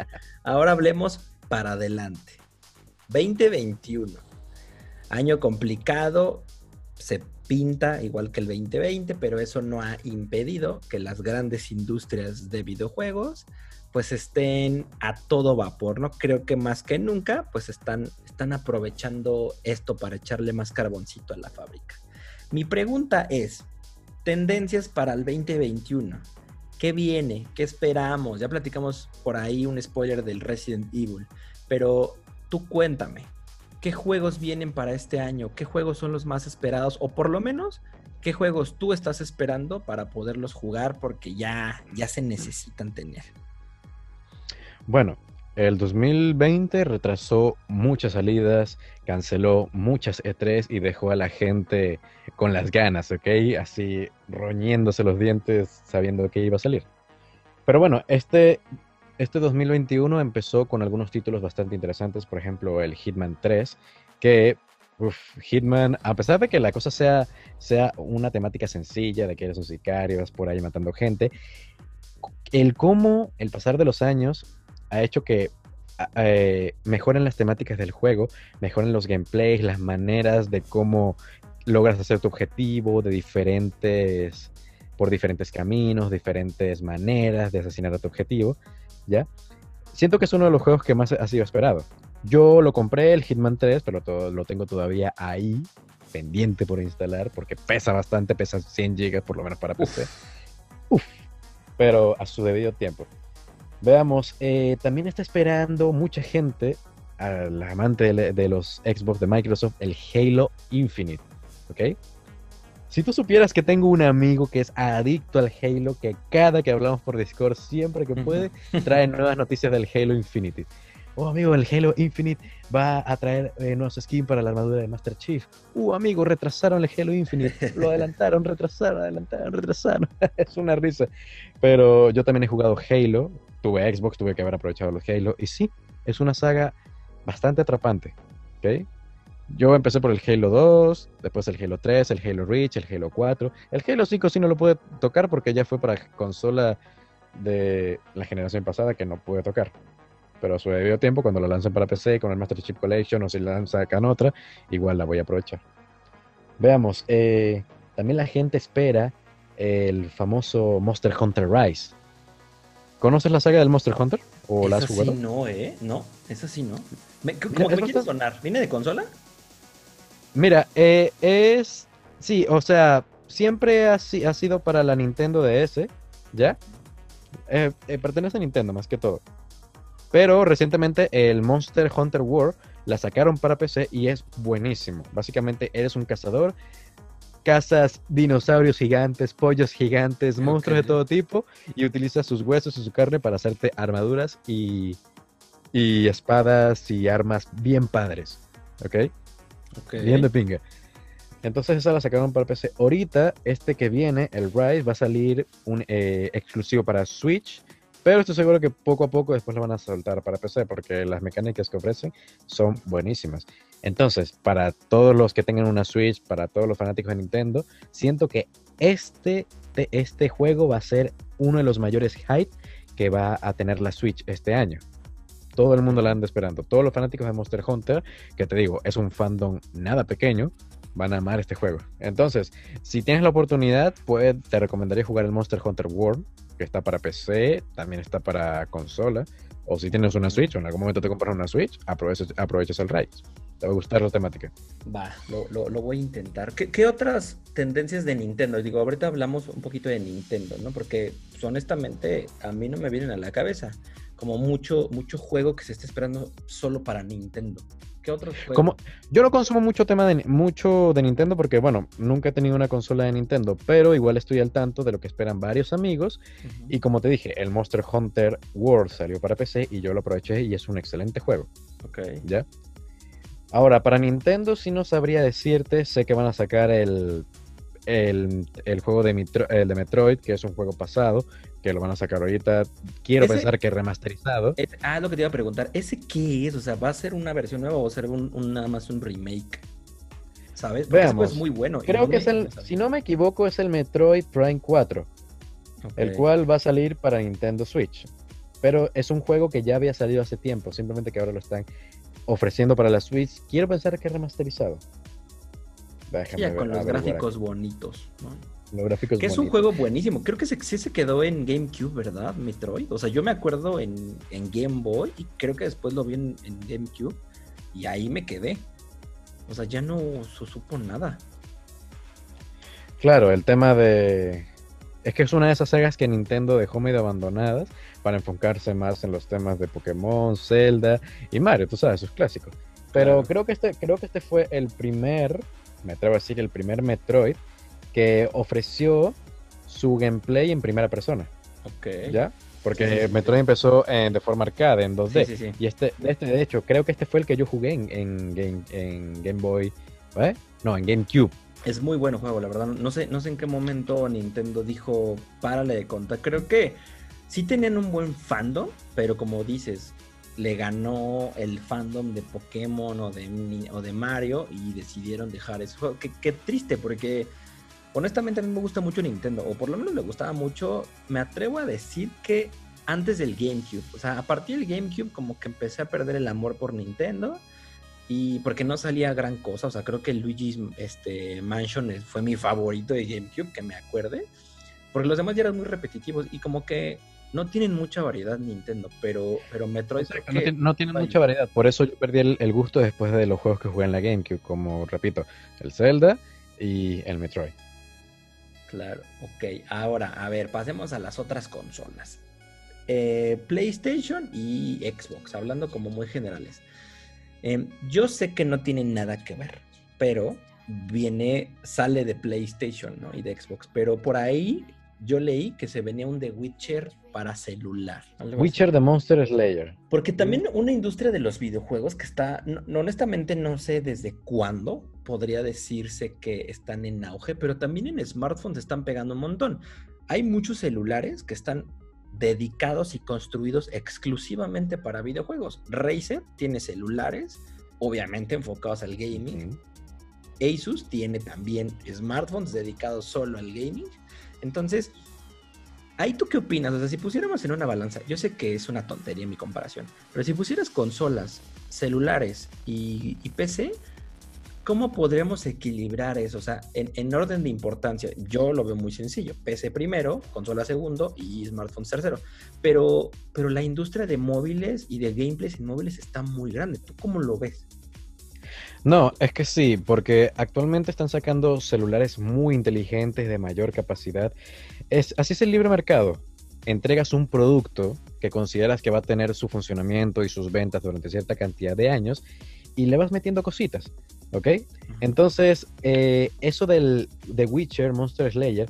Ahora hablemos para adelante. 2021 Año complicado, se pinta igual que el 2020, pero eso no ha impedido que las grandes industrias de videojuegos pues estén a todo vapor, ¿no? Creo que más que nunca pues están, están aprovechando esto para echarle más carboncito a la fábrica. Mi pregunta es, tendencias para el 2021. ¿Qué viene? ¿Qué esperamos? Ya platicamos por ahí un spoiler del Resident Evil, pero tú cuéntame, qué juegos vienen para este año, qué juegos son los más esperados o por lo menos qué juegos tú estás esperando para poderlos jugar porque ya, ya se necesitan tener. Bueno, el 2020 retrasó muchas salidas, canceló muchas E3 y dejó a la gente con las ganas, ¿ok? Así roñéndose los dientes sabiendo que iba a salir. Pero bueno, este este 2021 empezó con algunos títulos bastante interesantes, por ejemplo el Hitman 3, que Hitman, a pesar de que la cosa sea, sea una temática sencilla, de que eres un sicario, vas por ahí matando gente, el cómo el pasar de los años ha hecho que eh, mejoren las temáticas del juego, mejoren los gameplays, las maneras de cómo logras hacer tu objetivo, de diferentes, por diferentes caminos, diferentes maneras de asesinar a tu objetivo. ¿Ya? Siento que es uno de los juegos que más ha sido esperado. Yo lo compré, el Hitman 3, pero todo, lo tengo todavía ahí, pendiente por instalar, porque pesa bastante, pesa 100 GB por lo menos para PC. Uf, pero a su debido tiempo. Veamos, eh, también está esperando mucha gente, al amante de, de los Xbox de Microsoft, el Halo Infinite, ¿ok? Si tú supieras que tengo un amigo que es adicto al Halo, que cada que hablamos por Discord, siempre que puede, trae nuevas noticias del Halo Infinity. Oh, amigo, el Halo Infinite va a traer eh, nuevos skins para la armadura de Master Chief. Uh, amigo, retrasaron el Halo Infinite. Lo adelantaron, retrasaron, adelantaron, retrasaron. *laughs* es una risa. Pero yo también he jugado Halo. Tuve Xbox, tuve que haber aprovechado los Halo. Y sí, es una saga bastante atrapante. ¿Ok? Yo empecé por el Halo 2, después el Halo 3, el Halo Reach, el Halo 4. El Halo 5 sí no lo pude tocar porque ya fue para consola de la generación pasada que no pude tocar. Pero a su debido tiempo, cuando lo lancen para PC con el Master Chief Collection o si la sacan otra, igual la voy a aprovechar. Veamos, eh, también la gente espera el famoso Monster Hunter Rise. ¿Conoces la saga del Monster Hunter? ¿O la has jugado? sí no, ¿eh? No, esa sí no. Me, como que es me quiere bastante- sonar. ¿Viene de consola? Mira, eh, es. Sí, o sea, siempre ha, ha sido para la Nintendo DS, ¿ya? Eh, eh, pertenece a Nintendo más que todo. Pero recientemente el Monster Hunter World la sacaron para PC y es buenísimo. Básicamente eres un cazador, cazas dinosaurios gigantes, pollos gigantes, monstruos de todo tipo y utilizas sus huesos y su carne para hacerte armaduras y, y espadas y armas bien padres. ¿Ok? Bien de pinga. Entonces esa la sacaron para PC. Ahorita, este que viene, el Rise, va a salir un eh, exclusivo para Switch. Pero estoy seguro que poco a poco después lo van a soltar para PC porque las mecánicas que ofrecen son buenísimas. Entonces, para todos los que tengan una Switch, para todos los fanáticos de Nintendo, siento que este, te- este juego va a ser uno de los mayores hype que va a tener la Switch este año. Todo el mundo la anda esperando. Todos los fanáticos de Monster Hunter, que te digo, es un fandom nada pequeño, van a amar este juego. Entonces, si tienes la oportunidad, pues te recomendaría jugar el Monster Hunter World, que está para PC, también está para consola. O si tienes una Switch o en algún momento te compras una Switch, aprovechas, el Rise. Te va a gustar la temática. Va, lo, voy a intentar. ¿Qué, qué otras tendencias de Nintendo? Digo, ahorita hablamos un poquito de Nintendo, ¿no? Porque pues, honestamente a mí no me vienen a la cabeza como mucho, mucho juego que se esté esperando solo para Nintendo. ¿Qué otros juegos? Como, yo no consumo mucho tema de, mucho de Nintendo porque, bueno, nunca he tenido una consola de Nintendo, pero igual estoy al tanto de lo que esperan varios amigos. Y como te dije, el Monster Hunter World salió para PC y yo lo aproveché y es un excelente juego. Ok. ¿ya? Ahora, para Nintendo sí no sabría decirte, sé que van a sacar el, el, el juego de, Metro- el de Metroid, que es un juego pasado, que lo van a sacar ahorita, quiero Ese- pensar que remasterizado. Es- ah, lo que te iba a preguntar, ¿ese qué es? O sea, ¿va a ser una versión nueva o va a ser un, un- nada más un remake? ¿Sabes? Porque ese Veamos. es muy bueno. Creo no que es el, si no me equivoco, es el Metroid Prime 4, el cual va a salir para Nintendo Switch. Pero es un juego que ya había salido hace tiempo, simplemente que ahora lo están ofreciendo para la Switch. Quiero pensar que es remasterizado. Déjame Ya ver- con los gráficos bonitos, ¿no? Que es un juego buenísimo. Creo que se, sí se quedó en GameCube, ¿verdad? Metroid. O sea, yo me acuerdo en, en Game Boy y creo que después lo vi en, en GameCube y ahí me quedé. O sea, ya no su- supo nada. Claro, el tema de... Es que es una de esas sagas que Nintendo dejó medio abandonadas para enfocarse más en los temas de Pokémon, Zelda y Mario, tú sabes, sus clásicos. Pero Claro. creo que este, creo que este fue el primer, me atrevo a decir, el primer Metroid que ofreció su gameplay en primera persona, Ok. ¿ya? Porque Sí, sí, sí. Metroid empezó en- de forma arcade, en 2D. Sí, sí, sí. Y este, este, de hecho, creo que este fue el que yo jugué en, en Game, en Game Boy, ¿eh? No, en GameCube. Es muy bueno juego, la verdad. No sé, no sé en qué momento Nintendo dijo, párale de contar. Creo que sí tenían un buen fandom, pero como dices, le ganó el fandom de Pokémon o de, o de Mario y decidieron dejar ese juego. Qué, qué triste, porque honestamente a mí me gusta mucho Nintendo, o por lo menos me gustaba mucho. Me atrevo a decir que antes del GameCube, o sea, a partir del GameCube como que empecé a perder el amor por Nintendo y porque no salía gran cosa, o sea, creo que Luigi's este, Mansion fue mi favorito de GameCube, que me acuerde, porque los demás ya eran muy repetitivos y como que no tienen mucha variedad Nintendo, pero, pero Metroid no, tiene- no tienen mucha variedad. Por eso yo perdí el, el gusto después de los juegos que jugué en la GameCube, como repito, el Zelda y el Metroid. Claro, ok. Ahora, a ver, pasemos a las otras consolas. Eh, PlayStation y Xbox, hablando como muy generales. Em, yo sé que no tienen nada que ver, pero viene, sale de PlayStation ¿no? y de Xbox. Pero por ahí yo leí que se venía un The Witcher para celular. Witcher the Monster Slayer. Porque también una industria de los videojuegos que está, no- honestamente no sé desde cuándo podría decirse que están en auge, pero también en smartphones están pegando un montón. Hay muchos celulares que están dedicados y construidos exclusivamente para videojuegos. Razer tiene celulares, obviamente enfocados al gaming. Asus tiene también smartphones dedicados solo al gaming. Entonces, ¿ahí tú qué opinas? O sea, si pusiéramos en una balanza, yo sé que es una tontería mi comparación, pero si pusieras consolas, celulares y, PC, ¿cómo podríamos equilibrar eso? O sea, en, orden de importancia, yo lo veo muy sencillo. PC primero, consola segundo y smartphones tercero. Pero, pero la industria de móviles y de gameplays en móviles está muy grande. ¿Tú cómo lo ves? No, es que sí, porque actualmente están sacando celulares muy inteligentes de mayor capacidad. Es, así es el libre mercado. Entregas un producto que consideras que va a tener su funcionamiento y sus ventas durante cierta cantidad de años y le vas metiendo cositas, ¿ok? Entonces, eh, eso del de Witcher, Monster Slayer,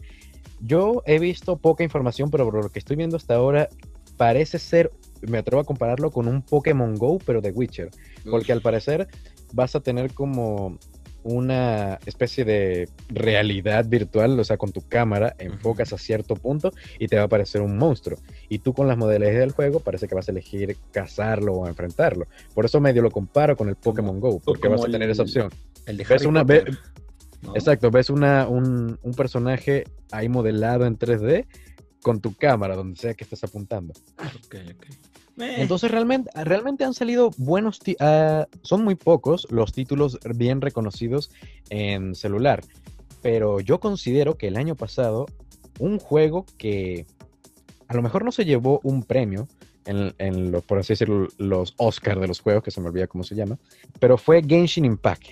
yo he visto poca información, pero por lo que estoy viendo hasta ahora, parece ser, me atrevo a compararlo con un Pokémon Go, pero de Witcher, porque al parecer vas a tener como una especie de realidad virtual, o sea, con tu cámara enfocas a cierto punto y te va a aparecer un monstruo. Y tú con las modalidades del juego parece que vas a elegir cazarlo o enfrentarlo. Por eso medio lo comparo con el Pokémon Go, porque vas a tener esa opción. El de ves una, Exacto, ves una, un, un personaje ahí modelado en 3D con tu cámara, donde sea que estés apuntando. Okay, okay. Entonces realmente, realmente han salido buenos, uh, son muy pocos los títulos bien reconocidos en celular, pero yo considero que el año pasado un juego que a lo mejor no se llevó un premio en, en lo, por así decirlo, los Oscars de los juegos, que se me olvida cómo se llama, pero fue Genshin Impact.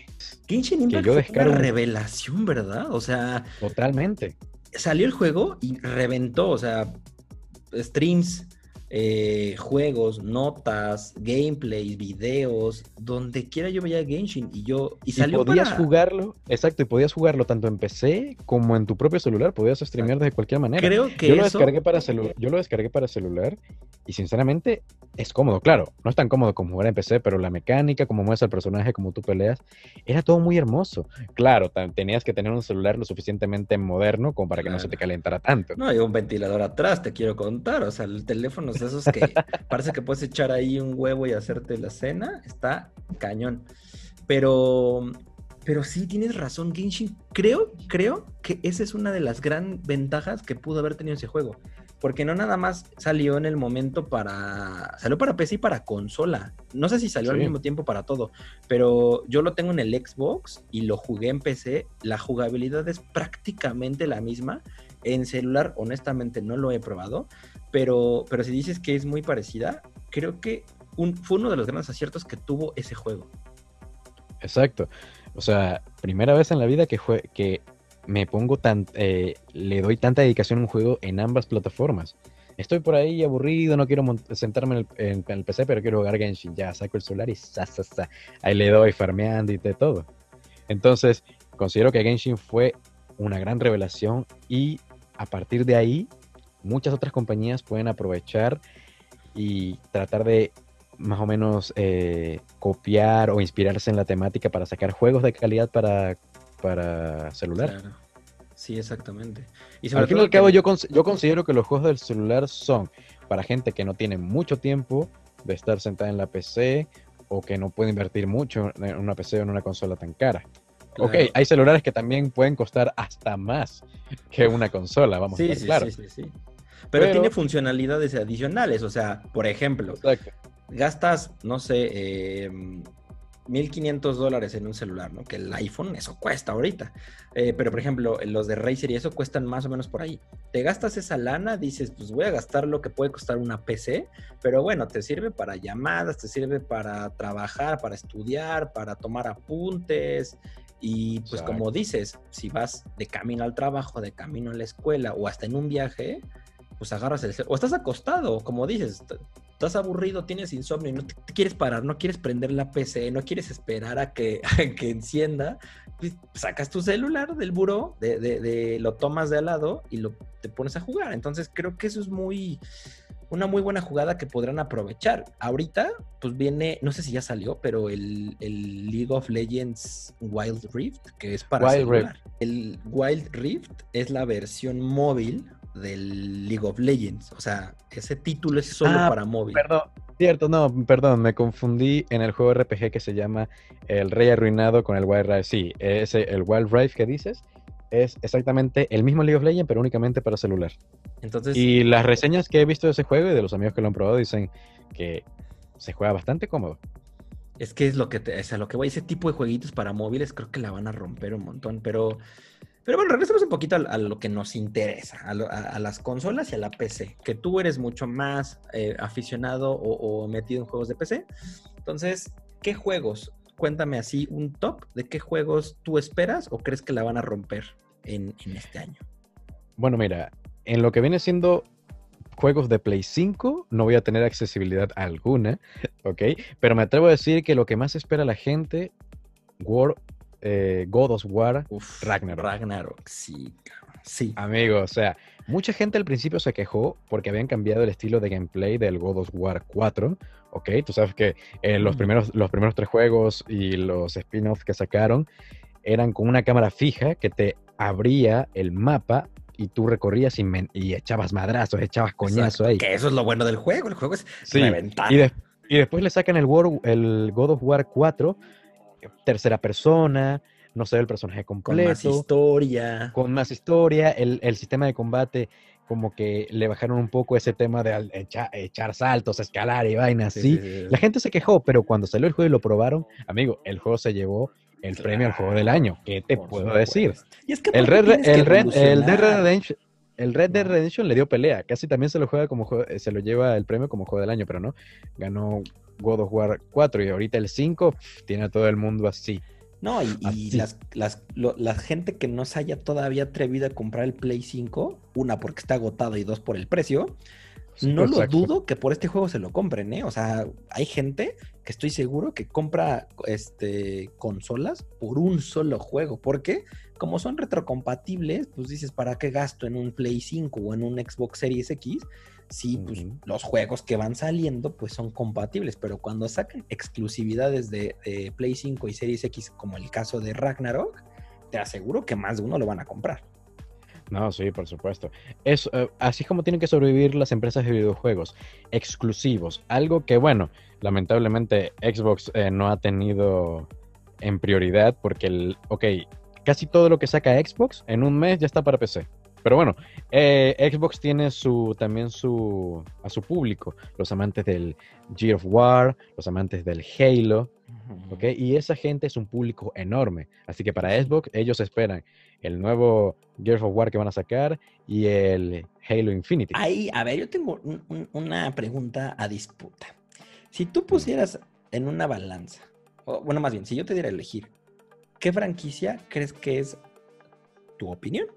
Genshin Impact fue una revelación, ¿verdad? O sea... Totalmente. Salió el juego y reventó, o sea, streams, eh, juegos, notas, gameplays, videos, donde quiera yo veía Genshin y yo y salió podías jugarlo, exacto, y podías jugarlo tanto en PC como en tu propio celular, podías streamear de cualquier manera. Creo que yo lo descargué para celular, yo lo descargué para celular y sinceramente es cómodo, claro, no es tan cómodo como jugar en PC, pero la mecánica, como muestra el personaje, como tú peleas, era todo muy hermoso. Claro, tenías que tener un celular lo suficientemente moderno como para que no se te calentara tanto. No, hay un ventilador atrás, te quiero contar, o sea, el teléfono esos que parece que puedes echar ahí un huevo y hacerte la cena, está cañón. Pero, pero sí tienes razón, Genshin. Creo, creo que esa es una de las gran ventajas que pudo haber tenido ese juego. Porque no nada más salió en el momento para. Salió para PC y para consola. No sé si salió al mismo tiempo para todo. Pero yo lo tengo en el Xbox y lo jugué en PC. La jugabilidad es prácticamente la misma. En celular, honestamente, no lo he probado. Pero, pero si dices que es muy parecida, creo que fue uno de los grandes aciertos que tuvo ese juego. Exacto. O sea, primera vez en la vida que, que me pongo tan, eh, le doy tanta dedicación a un juego en ambas plataformas. Estoy por ahí aburrido, no quiero sentarme en el, PC, pero quiero jugar Genshin. Ya saco el celular y sa. ahí le doy farmeando y de todo. Entonces, considero que Genshin fue una gran revelación y a partir de ahí muchas otras compañías pueden aprovechar y tratar de más o menos eh, copiar o inspirarse en la temática para sacar juegos de calidad para, para celular. Sí, exactamente. Y al fin y al cabo, yo, yo considero que los juegos del celular son para gente que no tiene mucho tiempo de estar sentada en la PC o que no puede invertir mucho en una PC o en una consola tan cara. Ok, hay celulares que también pueden costar hasta más que una consola, vamos a ver, claro. Sí, sí, sí. Pero, tiene funcionalidades adicionales, o sea, por ejemplo, gastas, no sé, 1.500 em, dólares en un celular, ¿no? Que el iPhone, eso cuesta ahorita. Eh, pero, por ejemplo, los de Razer y eso cuestan más o menos por ahí. Te gastas esa lana, dices, pues voy a gastar lo que puede costar una PC, pero bueno, te sirve para llamadas, te sirve para trabajar, para estudiar, para tomar apuntes, y pues como dices, si vas de camino al trabajo, de camino a la escuela o hasta en un viaje, pues agarras el o estás acostado, como dices, estás aburrido, tienes insomnio y no te, quieres parar, no quieres prender la PC, no quieres esperar a que, *laughs* que encienda, pues sacas tu celular del buró, de, de, lo tomas de al lado y lo, te pones a jugar. Entonces creo que eso es muy, una muy buena jugada que podrán aprovechar. Ahorita, pues viene, no sé si ya salió, pero el, el League of Legends Wild Rift, que es para celular. El Wild Rift es la versión móvil del League of Legends. O sea, ese título es solo ah, para móvil. Perdón, cierto, no, perdón, me confundí en el juego RPG que se llama El Rey Arruinado con el Wild Rift. Sí, ese, el Wild Rift que dices es exactamente el mismo League of Legends, pero únicamente para celular. Entonces, y las reseñas que he visto de ese juego y de los amigos que lo han probado dicen que se juega bastante cómodo. Es que es lo que te, o lo que voy, ese tipo de jueguitos para móviles creo que la van a romper un montón, pero, pero bueno, regresemos un poquito a, lo que nos interesa, a, las consolas y a la PC, que tú eres mucho más eh, aficionado o, metido en juegos de PC. Entonces, ¿qué juegos? Cuéntame así un top de qué juegos tú esperas o crees que la van a romper en, este año. Bueno, mira, en lo que viene siendo juegos de Play 5 no voy a tener accesibilidad alguna, *laughs* ¿ok? Pero me atrevo a decir que lo que más espera la gente, War, eh, God of War, Ragnarok. Ragnarok, sí, sí. Amigo, o sea, mucha gente al principio se quejó porque habían cambiado el estilo de gameplay del God of War 4, ¿ok? Tú sabes que eh, los, primeros, los primeros tres juegos y los spin-offs que sacaron eran con una cámara fija que te abría el mapa y tú recorrías y, echabas madrazos, echabas coñazo ahí. Que eso es lo bueno del juego, el juego es sí. Y, después le sacan el, el God of War 4, tercera persona, no sé, el personaje completo. Con más historia. Con más historia, el, sistema de combate como que le bajaron un poco ese tema de echar, saltos, escalar y vainas, sí, La gente se quejó, pero cuando salió el juego y lo probaron, amigo, el juego se llevó el premio al juego del año. ¿Qué te puedo decir? el Red, el, Red, el Dead Redemption, el Red Dead Redemption le dio pelea. Casi también se lo juega como se lo lleva el premio como juego del año, pero no. Ganó God of War 4 y ahorita el 5 tiene a todo el mundo así. No, y, las, la gente que no se haya todavía atrevido a comprar el Play 5, una porque está agotado y dos por el precio, no lo dudo que por este juego se lo compren, ¿eh? O sea, hay gente que estoy seguro que compra este, consolas por un solo juego. Porque como son retrocompatibles, pues dices, ¿para qué gasto en un Play 5 o en un Xbox Series X? Si pues, los juegos que van saliendo pues son compatibles, pero cuando sacan exclusividades de, de Play 5 y Series X, como el caso de Ragnarok, te aseguro que más de uno lo van a comprar. No, sí, por supuesto. Es, eh, así como tienen que sobrevivir las empresas de videojuegos exclusivos. Algo que, bueno, lamentablemente Xbox eh, no ha tenido en prioridad porque, el, ok, casi todo lo que saca Xbox en un mes ya está para PC. Pero bueno, eh, Xbox tiene su también su a su público, los amantes del Gear of War, los amantes del Halo, ¿ok? Y esa gente es un público enorme. Así que para Xbox ellos esperan el nuevo Gears of War que van a sacar y el Halo Infinity. Ahí, a ver, yo tengo una pregunta a disputa. Si tú pusieras en una balanza, o, bueno, más bien, si yo te diera a elegir, ¿qué franquicia crees que es tu opinión?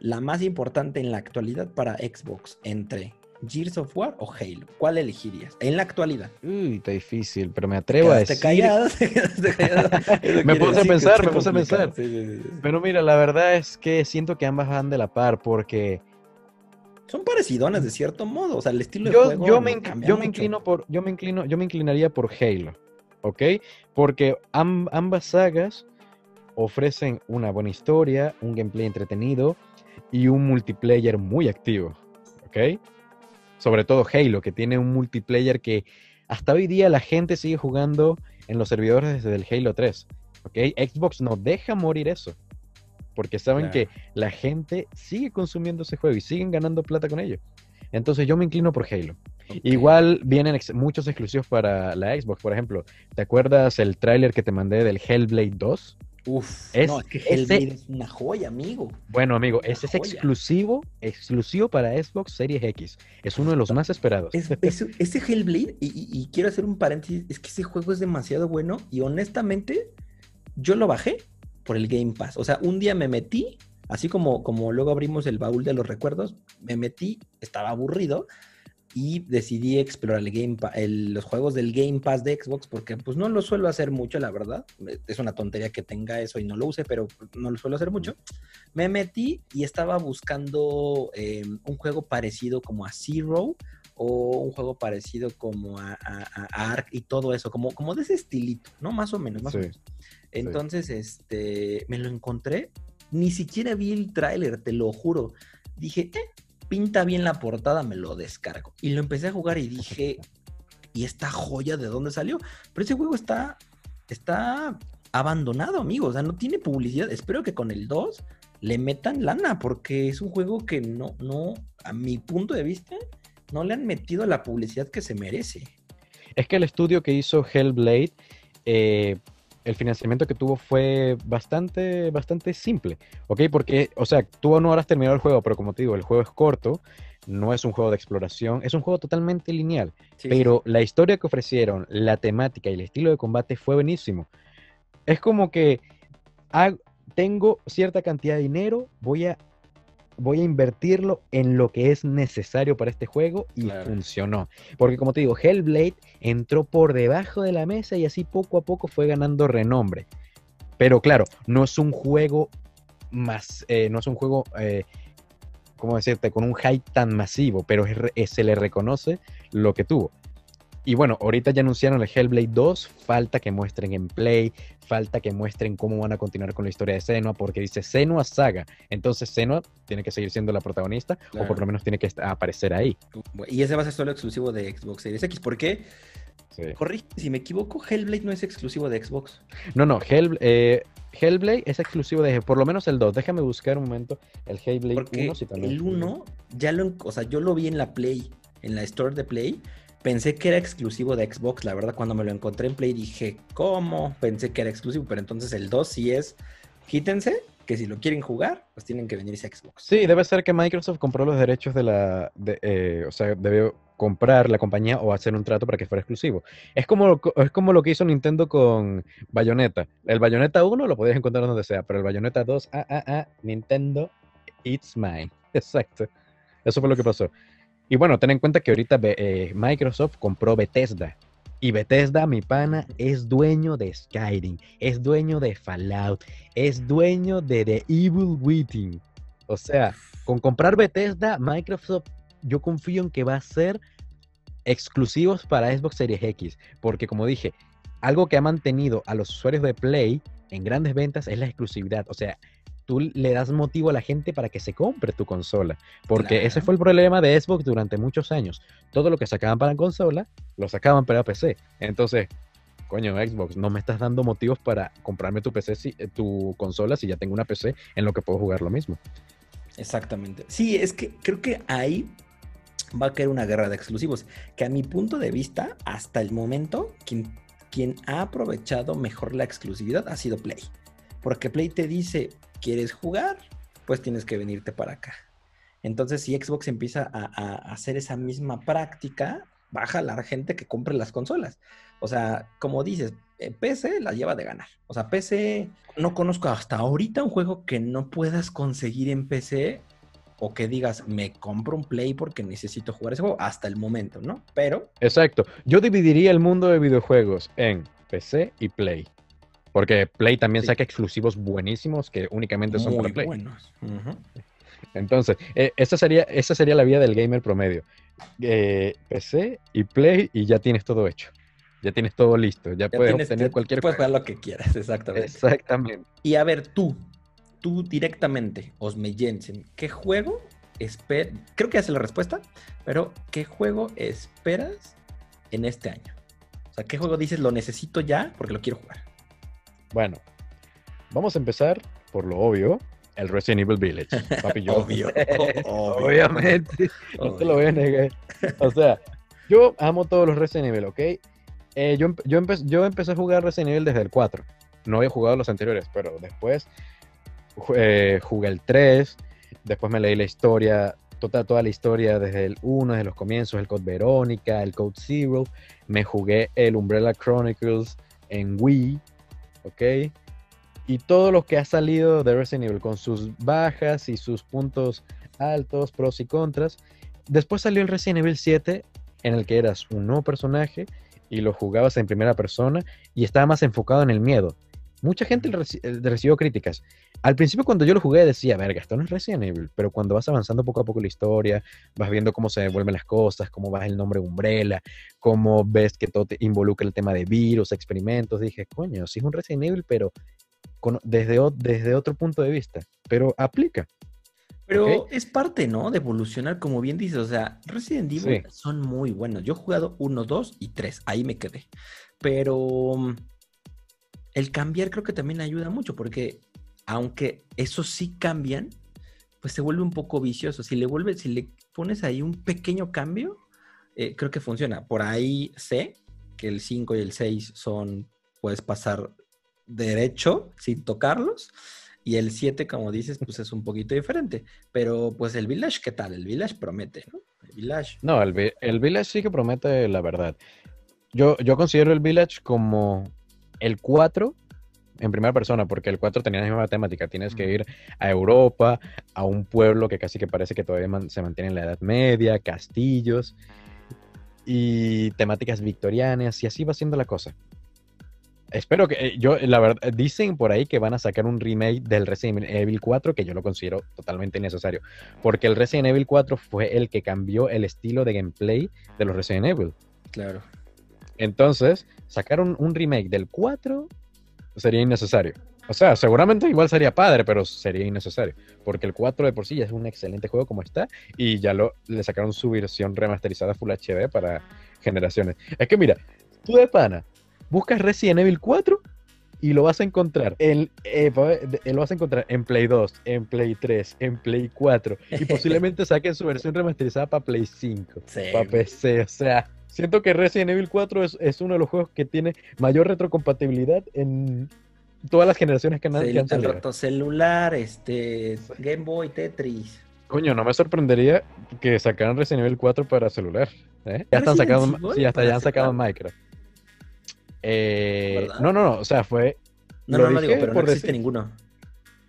La más importante en la actualidad para Xbox entre Gears of War o Halo? ¿Cuál elegirías en la actualidad? Uy, está difícil, pero me atrevo a decir. Callado, *laughs* *laughs* *laughs* me puse a pensar, me puse a pensar. pero mira, la verdad es que siento que ambas van de la par porque son parecidonas de cierto modo, o sea, el estilo de juego yo me, yo me inclino por yo me inclino, yo me inclinaría por Halo, ¿ok? Porque ambas sagas ofrecen una buena historia, un gameplay entretenido y un multiplayer muy activo, ¿ok? sobre todo Halo, que tiene un multiplayer que hasta hoy día la gente sigue jugando en los servidores desde el Halo 3. ¿ok? Xbox no deja morir eso, porque saben que la gente sigue consumiendo ese juego y siguen ganando plata con ello. Entonces yo me inclino por Halo. Igual vienen muchos exclusivos para la Xbox, por ejemplo. ¿Te acuerdas el tráiler que te mandé del Hellblade 2? Uf, es, no, es que Hellblade es una joya, amigo. Bueno, amigo, ese es exclusivo, exclusivo para Xbox Series X. Es uno de los más esperados. ese Hellblade, y, quiero hacer un paréntesis, es que ese juego es demasiado bueno y honestamente yo lo bajé por el Game Pass. O sea, un día me metí, así como, como luego abrimos el baúl de los recuerdos, me metí, estaba aburrido y decidí explorar el Game los juegos del Game Pass de Xbox porque pues no lo suelo hacer mucho, la verdad. Es una tontería que tenga eso y no lo use, pero no lo suelo hacer mucho. Me metí y estaba buscando eh, un juego parecido como a Zero o un juego parecido como a, Ark y todo eso, como, como de ese estilito, ¿no? Más o menos, más o menos. Entonces, este, me lo encontré, ni siquiera vi el tráiler, te lo juro. Dije, eh, pinta bien la portada, me lo descargo. Y lo empecé a jugar y dije, ¿y esta joya de dónde salió? Pero ese juego está, está abandonado, amigos. O sea, no tiene publicidad. Espero que con el 2 le metan lana, porque es un juego que no, no, a mi punto de vista, no le han metido la publicidad que se merece. Es que el estudio que hizo Hellblade eh, el financiamiento que tuvo fue bastante, bastante simple, ¿ok? Porque, o sea, tú no habrás terminado el juego, pero como te digo, el juego es corto, no es un juego de exploración, es un juego totalmente lineal, pero la historia que ofrecieron, la temática y el estilo de combate fue buenísimo. Es como que tengo cierta cantidad de dinero, voy a voy a invertirlo en lo que es necesario para este juego y funcionó. Porque como te digo, Hellblade entró por debajo de la mesa y así poco a poco fue ganando renombre. Pero claro, no es un juego más, eh, no es un juego, eh, ¿cómo decirte?, con un hype tan masivo, pero se le reconoce lo que tuvo. Y bueno, ahorita ya anunciaron el Hellblade 2, falta que muestren en Play, falta que muestren cómo van a continuar con la historia de Senua, porque dice Senua Saga. Entonces Senua tiene que seguir siendo la protagonista, o por lo menos tiene que aparecer ahí. Y ese va a ser solo exclusivo de Xbox Series X. ¿Por qué? Sí. si me equivoco, Hellblade no es exclusivo de Xbox. No, no, eh, Hellblade es exclusivo de, por lo menos el 2. Déjame buscar un momento el Hellblade 1. Si también el 1, ya lo, o sea, yo lo vi en la Play, en la Store de Play, Pensé que era exclusivo de Xbox, la verdad, cuando me lo encontré en Play dije, ¿cómo? Pensé que era exclusivo, pero entonces el 2 sí es, quítense, que si lo quieren jugar, pues tienen que venirse a Xbox. Sí, debe ser que Microsoft compró los derechos de la, eh, o sea, debió comprar la compañía o hacer un trato para que fuera exclusivo. Es como, es como lo que hizo Nintendo con Bayonetta. El Bayonetta 1 lo podías encontrar donde sea, pero el Bayonetta 2, ah, ah, ah, Nintendo, it's mine. *laughs* Exacto. Eso fue lo que pasó. Y bueno, ten en cuenta que ahorita eh, Microsoft compró Bethesda. Y Bethesda, mi pana, es dueño de Skyrim, es dueño de Fallout, es dueño de The Evil Within. O sea, con comprar Bethesda, Microsoft, yo confío en que va a ser exclusivos para Xbox Series X. Porque como dije, algo que ha mantenido a los usuarios de Play en grandes ventas es la exclusividad. O sea, tú le das motivo a la gente para que se compre tu consola. Porque ese fue el problema de Xbox durante muchos años. Todo lo que sacaban para consola, lo sacaban para PC. Entonces, coño, Xbox, no me estás dando motivos para comprarme tu PC, si, eh, tu consola, si ya tengo una PC en lo que puedo jugar lo mismo. Exactamente. Sí, es que creo que ahí va a caer una guerra de exclusivos. Que a mi punto de vista, hasta el momento, quien, quien ha aprovechado mejor la exclusividad ha sido Play. Porque Play te dice, ¿quieres jugar? Pues tienes que venirte para acá. Entonces, si Xbox empieza a, hacer esa misma práctica, va a jalar gente que compre las consolas. O sea, como dices, eh, PC la lleva de ganar. O sea, PC, no conozco hasta ahorita un juego que no puedas conseguir en PC o que digas, me compro un Play porque necesito jugar ese juego hasta el momento, ¿no? Pero... Exacto. Yo dividiría el mundo de videojuegos en PC y Play. Porque Play también saca exclusivos buenísimos que únicamente son para Play. buenos. Entonces, eh, esa, sería, esa sería la vida del gamer promedio. Eh, PC y Play y ya tienes todo hecho. Ya tienes todo listo. Ya, puedes obtener cualquier Puedes jugar lo que quieras, exactamente. Exactamente. Y a ver, tú, tú directamente, Osme Jensen, ¿qué juego esperas? Creo que ya sé la respuesta, pero ¿qué juego esperas en este año? O sea, ¿qué juego dices lo necesito ya porque lo quiero jugar? Bueno, vamos a empezar por lo obvio, el Resident Evil Village. Papi, yo, *laughs* obvio, obviamente, no te lo voy a negar. O sea, yo amo todos los Resident Evil, ¿ok? Eh, yo, yo, yo empecé a jugar Resident Evil desde el 4. No había jugado los anteriores, pero después eh, jugué el 3, después me leí la historia, toda, toda la historia desde el 1, desde los comienzos, el Code Verónica, el Code Zero, me jugué el Umbrella Chronicles en Wii, ¿ok? Y todo lo que ha salido de Resident Evil con sus bajas y sus puntos altos, pros y contras. Después salió el Resident Evil 7 en el que eras un nuevo personaje y lo jugabas en primera persona y estaba más enfocado en el miedo. Mucha gente eh, recibió críticas. Al principio cuando yo lo jugué decía, verga, esto no es Resident Evil, pero cuando vas avanzando poco a poco la historia, vas viendo cómo se devuelven las cosas, cómo vas el nombre Umbrella, cómo ves que todo te involucra el tema de virus, experimentos, dije, coño, sí es un Resident Evil, pero desde, desde otro punto de vista, pero aplica. Pero es parte, ¿no? De evolucionar, como bien dices. O sea, Resident Evil son muy buenos. Yo he jugado 1, 2 y 3. Ahí me quedé. Pero el cambiar creo que también ayuda mucho, porque aunque eso sí cambian, pues se vuelve un poco vicioso. Si le vuelves, si le pones ahí un pequeño cambio, eh, creo que funciona. Por ahí sé que el 5 y el 6 son puedes pasar derecho sin tocarlos. Y el 7, como dices, pues es un poquito diferente. Pero pues el Village, ¿qué tal? El Village promete, ¿no? El Village. No, el, Village sí que promete la verdad. Yo, yo considero el Village como el 4 en primera persona, porque el 4 tenía la misma temática. Tienes que ir a Europa, a un pueblo que casi que parece que todavía se mantiene en la Edad Media, castillos y temáticas victorianas, y así va siendo la cosa. Espero que eh, yo, la verdad, dicen por ahí que van a sacar un remake del Resident Evil 4 que yo lo considero totalmente innecesario, porque el Resident Evil 4 fue el que cambió el estilo de gameplay de los Resident Evil. Claro. Entonces, sacar un, un remake del 4 sería innecesario. O sea, seguramente igual sería padre, pero sería innecesario. Porque el 4 de por sí ya es un excelente juego como está. Y ya lo, le sacaron su versión remasterizada Full HD para generaciones. Es que mira, tú de pana, buscas Resident Evil 4 y lo vas a encontrar en, eh, lo vas a encontrar en Play 2, en Play 3, en Play 4 y *laughs* posiblemente saquen su versión remasterizada para Play 5, para PC, o sea, siento que Resident Evil 4 es, es, uno de los juegos que tiene mayor retrocompatibilidad en todas las generaciones que, han, que han salido. Celular, este, Game Boy, Tetris. Coño, no me sorprendería que sacaran Resident Evil 4 para celular. ¿eh? Ya están sacando, sí, hasta ya han sacado Minecraft. Eh, no, no, no, o sea, fue. No, no, no digo, pero no existe ninguno.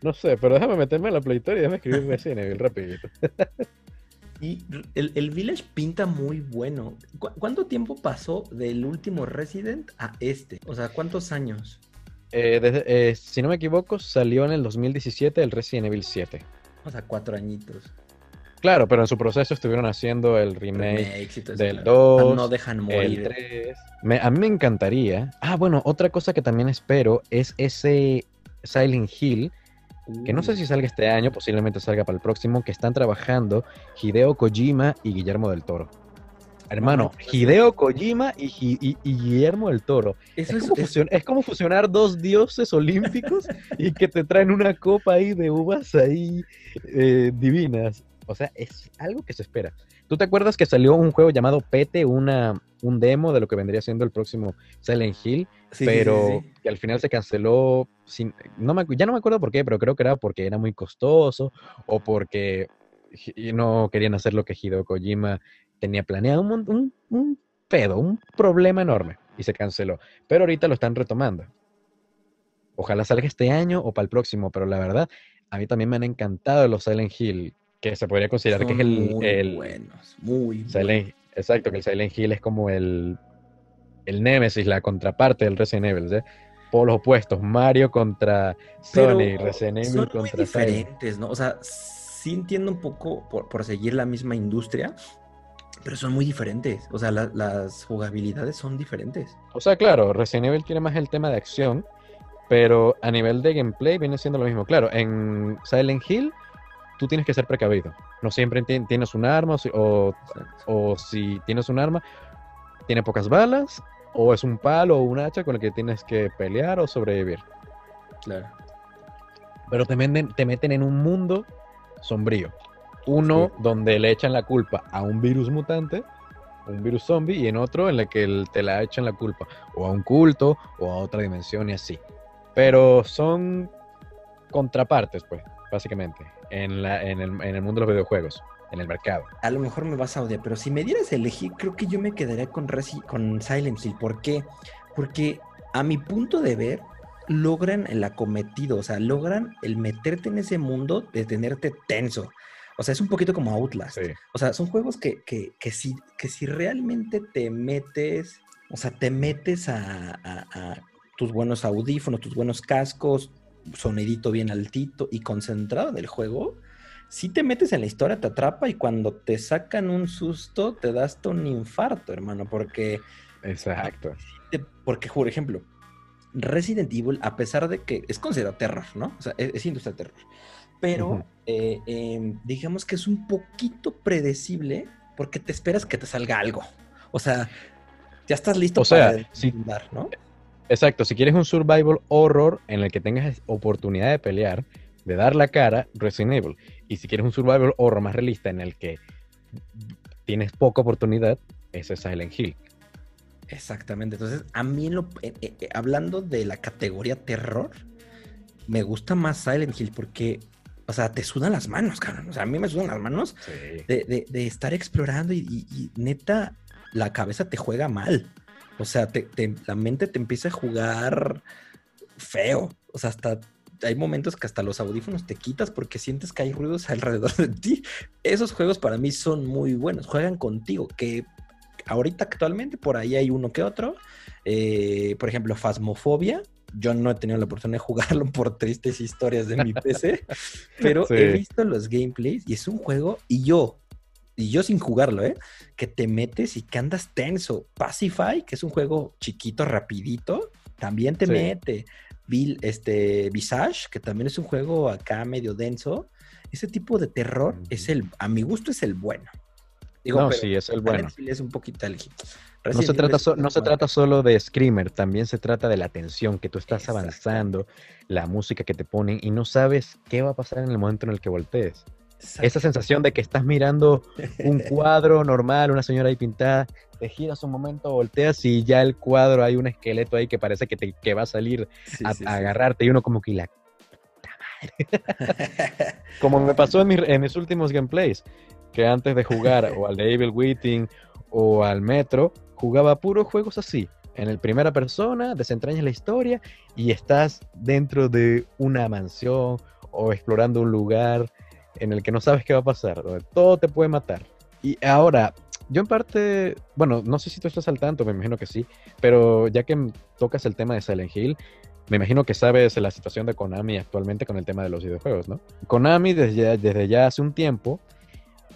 No sé, pero déjame meterme en la Play Store y déjame escribir Resident Evil rapidito. *laughs* y el, el, Village pinta muy bueno. ¿Cuánto tiempo pasó del último Resident a este? O sea, ¿cuántos años? Eh, eh, si no me equivoco, salió en el 2017 el Resident Evil 7. O sea, cuatro añitos. Claro, pero en su proceso estuvieron haciendo el remake, del 2. No dejan morir. a mí me encantaría. Ah, bueno, otra cosa que también espero es ese Silent Hill. Que no sé si salga este año, posiblemente salga para el próximo, que están trabajando Hideo Kojima y Guillermo del Toro. Hermano, Hideo Kojima y, Guillermo del Toro. es, como fusionar dos dioses olímpicos y que te traen una copa ahí de uvas ahí eh, divinas. O sea, es algo que se espera. ¿Tú te acuerdas que salió un juego llamado Pete, una, un demo de lo que vendría siendo el próximo Silent Hill? pero que al final se canceló. Sin, no me, ya no me acuerdo por qué, pero creo que era porque era muy costoso o porque no querían hacer lo que Hideo Kojima tenía planeado. Un, un pedo, un problema enorme y se canceló. Pero ahorita lo están retomando. Ojalá salga este año o para el próximo, pero la verdad, a mí también me han encantado los Silent Hill que se podría considerar que es el... Muy el buenos, muy Silent, Exacto, que el Silent Hill es como el, el Nemesis, la contraparte del Resident Evil, ¿sí? Por los opuestos, Mario contra Sony, Resident Evil son contra muy diferentes, ¿no? O sea, sí entiendo un poco por, seguir la misma industria, pero son muy diferentes. O sea, las jugabilidades son diferentes. O sea, claro, Resident Evil tiene más el tema de acción, pero a nivel de gameplay viene siendo lo mismo. Claro, en Silent Hill tú tienes que ser precavido. No siempre tienes un arma o, o, si tienes un arma, tiene pocas balas o es un palo o un hacha con el que tienes que pelear o sobrevivir. Claro. Pero te meten, te meten en un mundo sombrío. Uno donde le echan la culpa a un virus mutante, un virus zombie, y en otro en el que te la echan la culpa o a un culto o a otra dimensión y así. Pero son contrapartes, pues, básicamente en, la, en, el, en el mundo de los videojuegos, en el mercado. A lo mejor me vas a odiar, pero si me dieras a elegir, creo que yo me quedaría con, con Silent Hill. ¿Por qué? Porque a mi punto de ver, logran el acometido, o sea, logran el meterte en ese mundo de tenerte tenso. O sea, es un poquito como Outlast. O sea, son juegos que, que, que, si, que si realmente te metes, o sea, te metes a, a tus buenos audífonos, tus buenos cascos, sonidito bien altito y concentrado del juego, si te metes en la historia, te atrapa y cuando te sacan un susto, te das hasta un infarto, hermano, porque... Exacto. Porque, por ejemplo, Resident Evil, a pesar de que es considerado terror, ¿no? O sea, es, industria terror. Pero eh, em, digamos que es un poquito predecible porque te esperas que te salga algo. O sea, ya estás listo para sí, ¿no? Exacto, si quieres un survival horror en el que tengas oportunidad de pelear, de dar la cara, Resident Evil. Y si quieres un survival horror más realista en el que tienes poca oportunidad, ese es Silent Hill. Exactamente. Entonces, a mí, lo, eh, eh, eh, hablando de la categoría terror, me gusta más Silent Hill porque, o sea, te sudan las manos, cabrón. O sea, a mí me sudan las manos de, estar explorando y, neta, la cabeza te juega mal. O sea, la mente te empieza a jugar feo. O sea, hasta hay momentos que hasta los audífonos te quitas porque sientes que hay ruidos *laughs* alrededor de ti. Esos juegos para mí son muy buenos, juegan contigo, que ahorita actualmente por ahí hay uno que otro. Eh, por ejemplo, Phasmophobia. Yo no he tenido la oportunidad de jugarlo *laughs* por tristes historias de mi PC, *laughs* pero he visto los gameplays y es un juego y yo, y yo sin jugarlo, ¿eh? Que te metes y que andas tenso. Pacify, que es un juego chiquito, rapidito, también te mete. Bill, este, Visage, que también es un juego acá medio denso. Ese tipo de terror es el, a mi gusto es el bueno. no, sí, es el bueno. Es un poquito No se, trata, no se trata solo de Screamer, también se trata de la tensión, que tú estás avanzando, la música que te ponen y no sabes qué va a pasar en el momento en el que voltees. Esa sensación de que estás mirando un *laughs* cuadro normal, una señora ahí pintada, te giras un momento, volteas y ya el cuadro hay un esqueleto ahí que parece que, te, que va a salir a, agarrarte y uno como que la... *laughs* como me pasó en, mis últimos gameplays, que antes de jugar o al de Evil Waiting o al Metro, jugaba puros juegos así. En el primera persona, desentrañas la historia y estás dentro de una mansión o explorando un lugar en el que no sabes qué va a pasar, donde todo te puede matar. Y ahora, yo en parte, bueno, no sé si tú estás al tanto, me imagino que sí, pero ya que tocas el tema de Silent Hill, me imagino que sabes la situación de Konami actualmente con el tema de los videojuegos, ¿no? Konami desde desde ya hace un tiempo,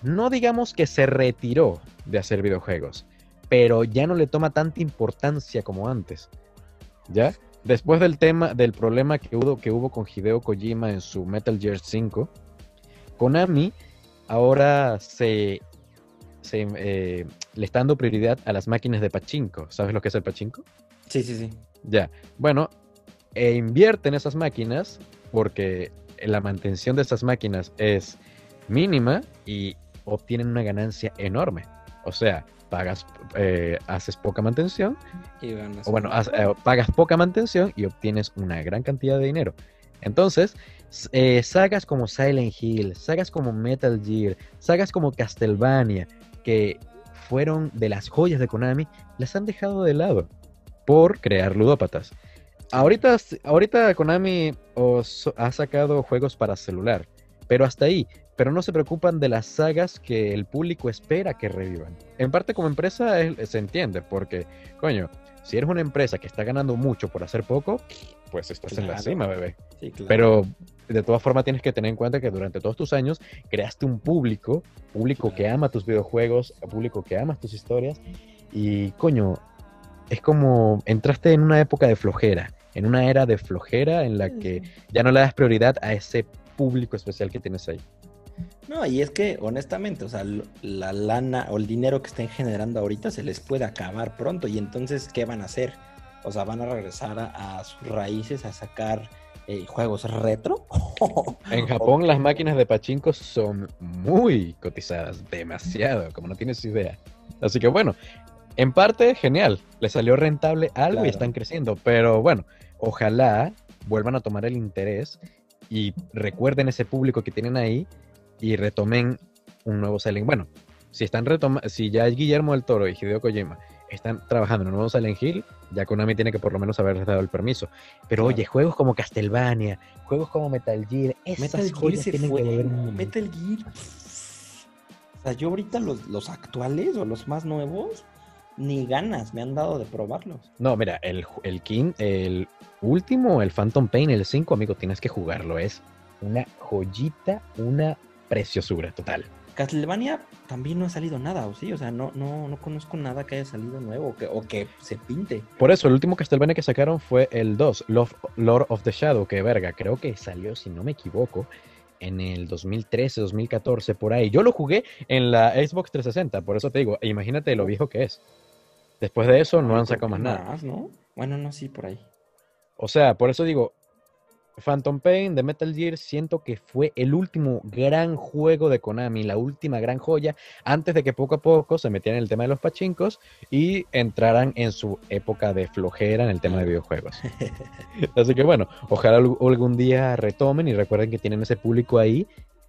no digamos que se retiró de hacer videojuegos, pero ya no le toma tanta importancia como antes. ¿Ya? Después del tema, del problema que hubo, que hubo con Hideo Kojima en su Metal Gear 5, Konami ahora se, eh, le está dando prioridad a las máquinas de pachinko. ¿Sabes lo que es el pachinko? Sí, sí, sí. Ya. Bueno, e invierte en esas máquinas porque la mantención de esas máquinas es mínima y obtienen una ganancia enorme. O sea, pagas, eh, haces poca mantención, o bueno, eh, pagas poca mantención y obtienes una gran cantidad de dinero. Entonces, eh, sagas como Silent Hill, sagas como Metal Gear, sagas como Castlevania, que fueron de las joyas de Konami, las han dejado de lado por crear ludópatas. Ahorita, ahorita Konami ha sacado juegos para celular, pero hasta ahí. Pero no se preocupan de las sagas que el público espera que revivan. En parte como empresa se entiende, porque, coño, si eres una empresa que está ganando mucho por hacer poco, pues estás en la cima, bebé. Pero de todas formas tienes que tener en cuenta que durante todos tus años creaste un público, público que ama tus videojuegos, público que ama tus historias. Y coño, es como entraste en una época de flojera, en una era de flojera en la que ya no le das prioridad a ese público especial que tienes ahí. No, y es que honestamente, o sea, la lana o el dinero que estén generando ahorita se les puede acabar pronto y entonces, ¿qué van a hacer? O sea, van a regresar a, sus raíces a sacar eh, juegos retro. *laughs* en Japón las máquinas de pachinko son muy cotizadas, demasiado, como no tienes idea. Así que bueno, en parte genial, les salió rentable algo y están creciendo, pero bueno, ojalá vuelvan a tomar el interés y recuerden ese público que tienen ahí y retomen un nuevo Silent Bueno, si están retoma si ya Guillermo del Toro y Hideo Kojima están trabajando en un nuevo Silent Hill, ya Konami tiene que por lo menos haberles dado el permiso. Pero oye, juegos como Castlevania, juegos como Metal Gear, Metal Gear se fue, Metal Gear. O sea, yo ahorita los, los actuales o los más nuevos, ni ganas me han dado de probarlos. No, mira, el, el King, el último, el Phantom Pain, el 5, amigo, tienes que jugarlo. Es una joyita, una preciosura total. Castlevania también no ha salido nada, ¿o sí? O sea, no, no, no conozco nada que haya salido nuevo o que, o que se pinte. Por eso, el último Castlevania que sacaron fue el 2, Lord of the Shadow, que verga, creo que salió, si no me equivoco, en el 2013, 2014, por ahí. Yo lo jugué en la Xbox 360, por eso te digo, imagínate lo viejo que es. Después de eso no han sacado más nada. ¿no? Bueno, no, sí, por ahí. O sea, por eso digo, Phantom Pain de Metal Gear siento que fue el último gran juego de Konami, la última gran joya, antes de que poco a poco se metieran en el tema de los pachincos y entraran en su época de flojera en el tema de videojuegos. *laughs* Así que bueno, ojalá algún día retomen y recuerden que tienen ese público ahí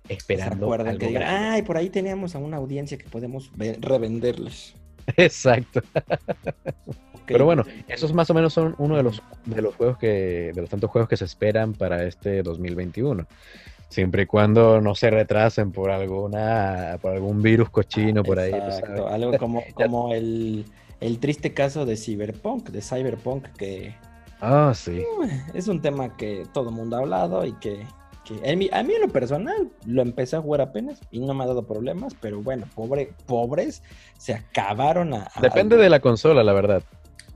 esperando. Recuerden que digan, ay, por ahí teníamos a una audiencia que podemos revenderles. *laughs* Exacto. *laughs* Pero bueno, esos más o menos son uno de los, de los juegos que, de los tantos juegos que se esperan para este 2021. Siempre y cuando no se retrasen por alguna, por algún virus cochino por ahí. Algo como, *laughs* como el, el, triste caso de Cyberpunk, de Cyberpunk que. Ah, sí. Es un tema que todo el mundo ha hablado y que a mí en lo personal lo empecé a jugar apenas y no me ha dado problemas, pero bueno, pobre, pobres se acabaron a... Depende de la consola, la verdad.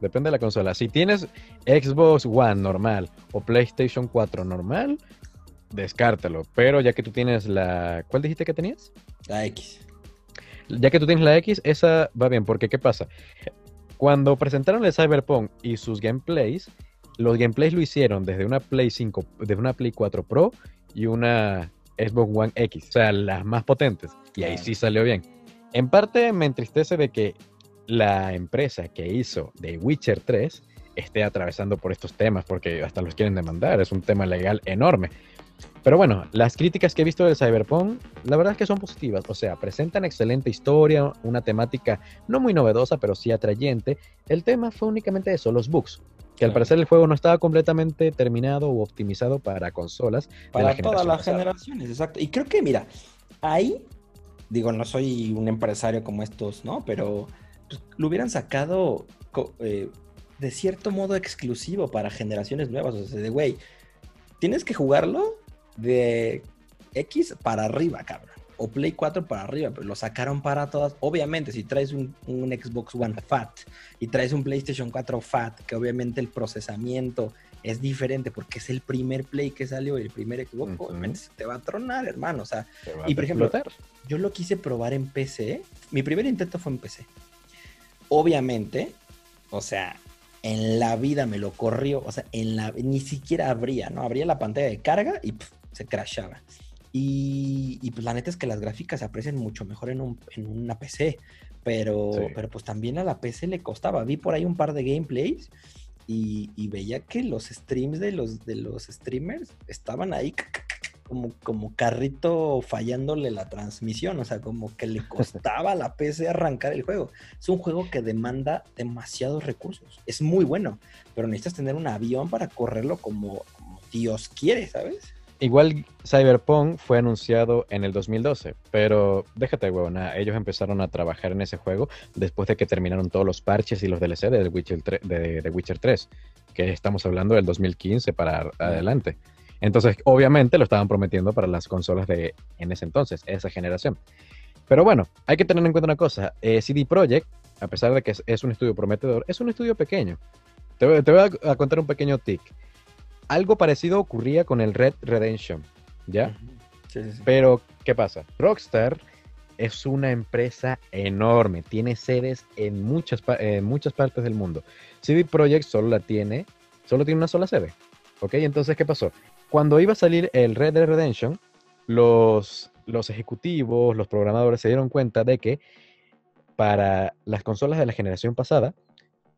Depende de la consola. Si tienes Xbox One normal o PlayStation 4 normal, descártalo. Pero ya que tú tienes la... ¿Cuál dijiste que tenías? La X. Ya que tú tienes la X, esa va bien, porque ¿qué pasa? Cuando presentaron el Cyberpunk y sus gameplays, los gameplays lo hicieron desde una Play 5, desde una Play 4 Pro y una Xbox One X, o sea, las más potentes. Y ahí sí salió bien. En parte me entristece de que la empresa que hizo The Witcher 3 esté atravesando por estos temas, porque hasta los quieren demandar, es un tema legal enorme. Pero bueno, las críticas que he visto del Cyberpunk, la verdad es que son positivas. O sea, presentan excelente historia, una temática no muy novedosa, pero sí atrayente. El tema fue únicamente eso, los bugs que al parecer el juego no estaba completamente terminado o optimizado para consolas. Para todas las generaciones, exacto. Y creo que, mira, ahí, digo, no soy un empresario como estos, ¿no? Pero pues, lo hubieran sacado eh, de cierto modo exclusivo para generaciones nuevas. O sea, de, güey, tienes que jugarlo de X para arriba, cabrón o Play 4 para arriba, pero lo sacaron para todas. Obviamente, si traes un, Xbox One Fat y traes un PlayStation 4 Fat, que obviamente el procesamiento es diferente porque es el primer Play que salió y el primer Xbox, obviamente se te va a tronar, hermano. O sea, y por ejemplo, yo lo quise probar en PC. Mi primer intento fue en PC. Obviamente, o sea, en la vida me lo corrió, o sea, en la ni siquiera abría, ¿no? Abría la pantalla de carga y se crashaba. Y, pues la neta es que las gráficas se aprecian mucho mejor en, un, en una PC. Pero, pero pues también a la PC le costaba. Vi por ahí un par de gameplays y, veía que los streams de los, de los streamers estaban ahí como, como carrito fallándole la transmisión. O sea, como que le *laughs* costaba a la PC arrancar el juego. Es un juego que demanda demasiados recursos. Es muy bueno, pero necesitas tener un avión para correrlo como, como Dios quiere, ¿sabes? Igual Cyberpunk fue anunciado en el 2012, pero déjate, huevona, ellos empezaron a trabajar en ese juego después de que terminaron todos los parches y los DLC de Witcher 3, de, Witcher 3 que estamos hablando del 2015 para adelante. Entonces, obviamente lo estaban prometiendo para las consolas de en ese entonces, esa generación. Pero bueno, hay que tener en cuenta una cosa, eh, CD Projekt, a pesar de que es, un estudio prometedor, es un estudio pequeño. Te, voy a contar un pequeño tic algo parecido ocurría con el Red Redemption, ¿ya? Sí, sí, sí. Pero, ¿qué pasa? Rockstar es una empresa enorme, tiene sedes en muchas, muchas partes del mundo. CD Projekt solo la tiene, solo tiene una sola sede, ¿ok? Entonces, ¿qué pasó? Cuando iba a salir el Red Dead Redemption, los, los ejecutivos, los programadores se dieron cuenta de que para las consolas de la generación pasada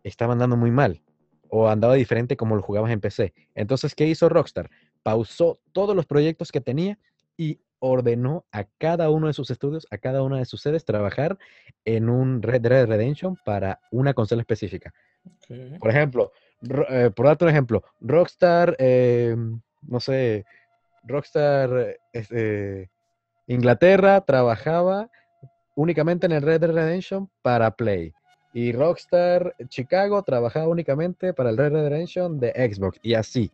estaban dando muy mal o andaba diferente como lo jugabas en PC. Entonces, ¿qué hizo Rockstar? Pausó todos los proyectos que tenía y ordenó a cada uno de sus estudios, a cada una de sus sedes, trabajar en un Red Dead Redemption para una consola específica. Por ejemplo, eh, por darte un ejemplo, Rockstar, eh, no sé, Rockstar este, Inglaterra trabajaba únicamente en el Red Dead Redemption para Play. Y Rockstar Chicago trabajaba únicamente para el Red Dead Redemption de Xbox y así.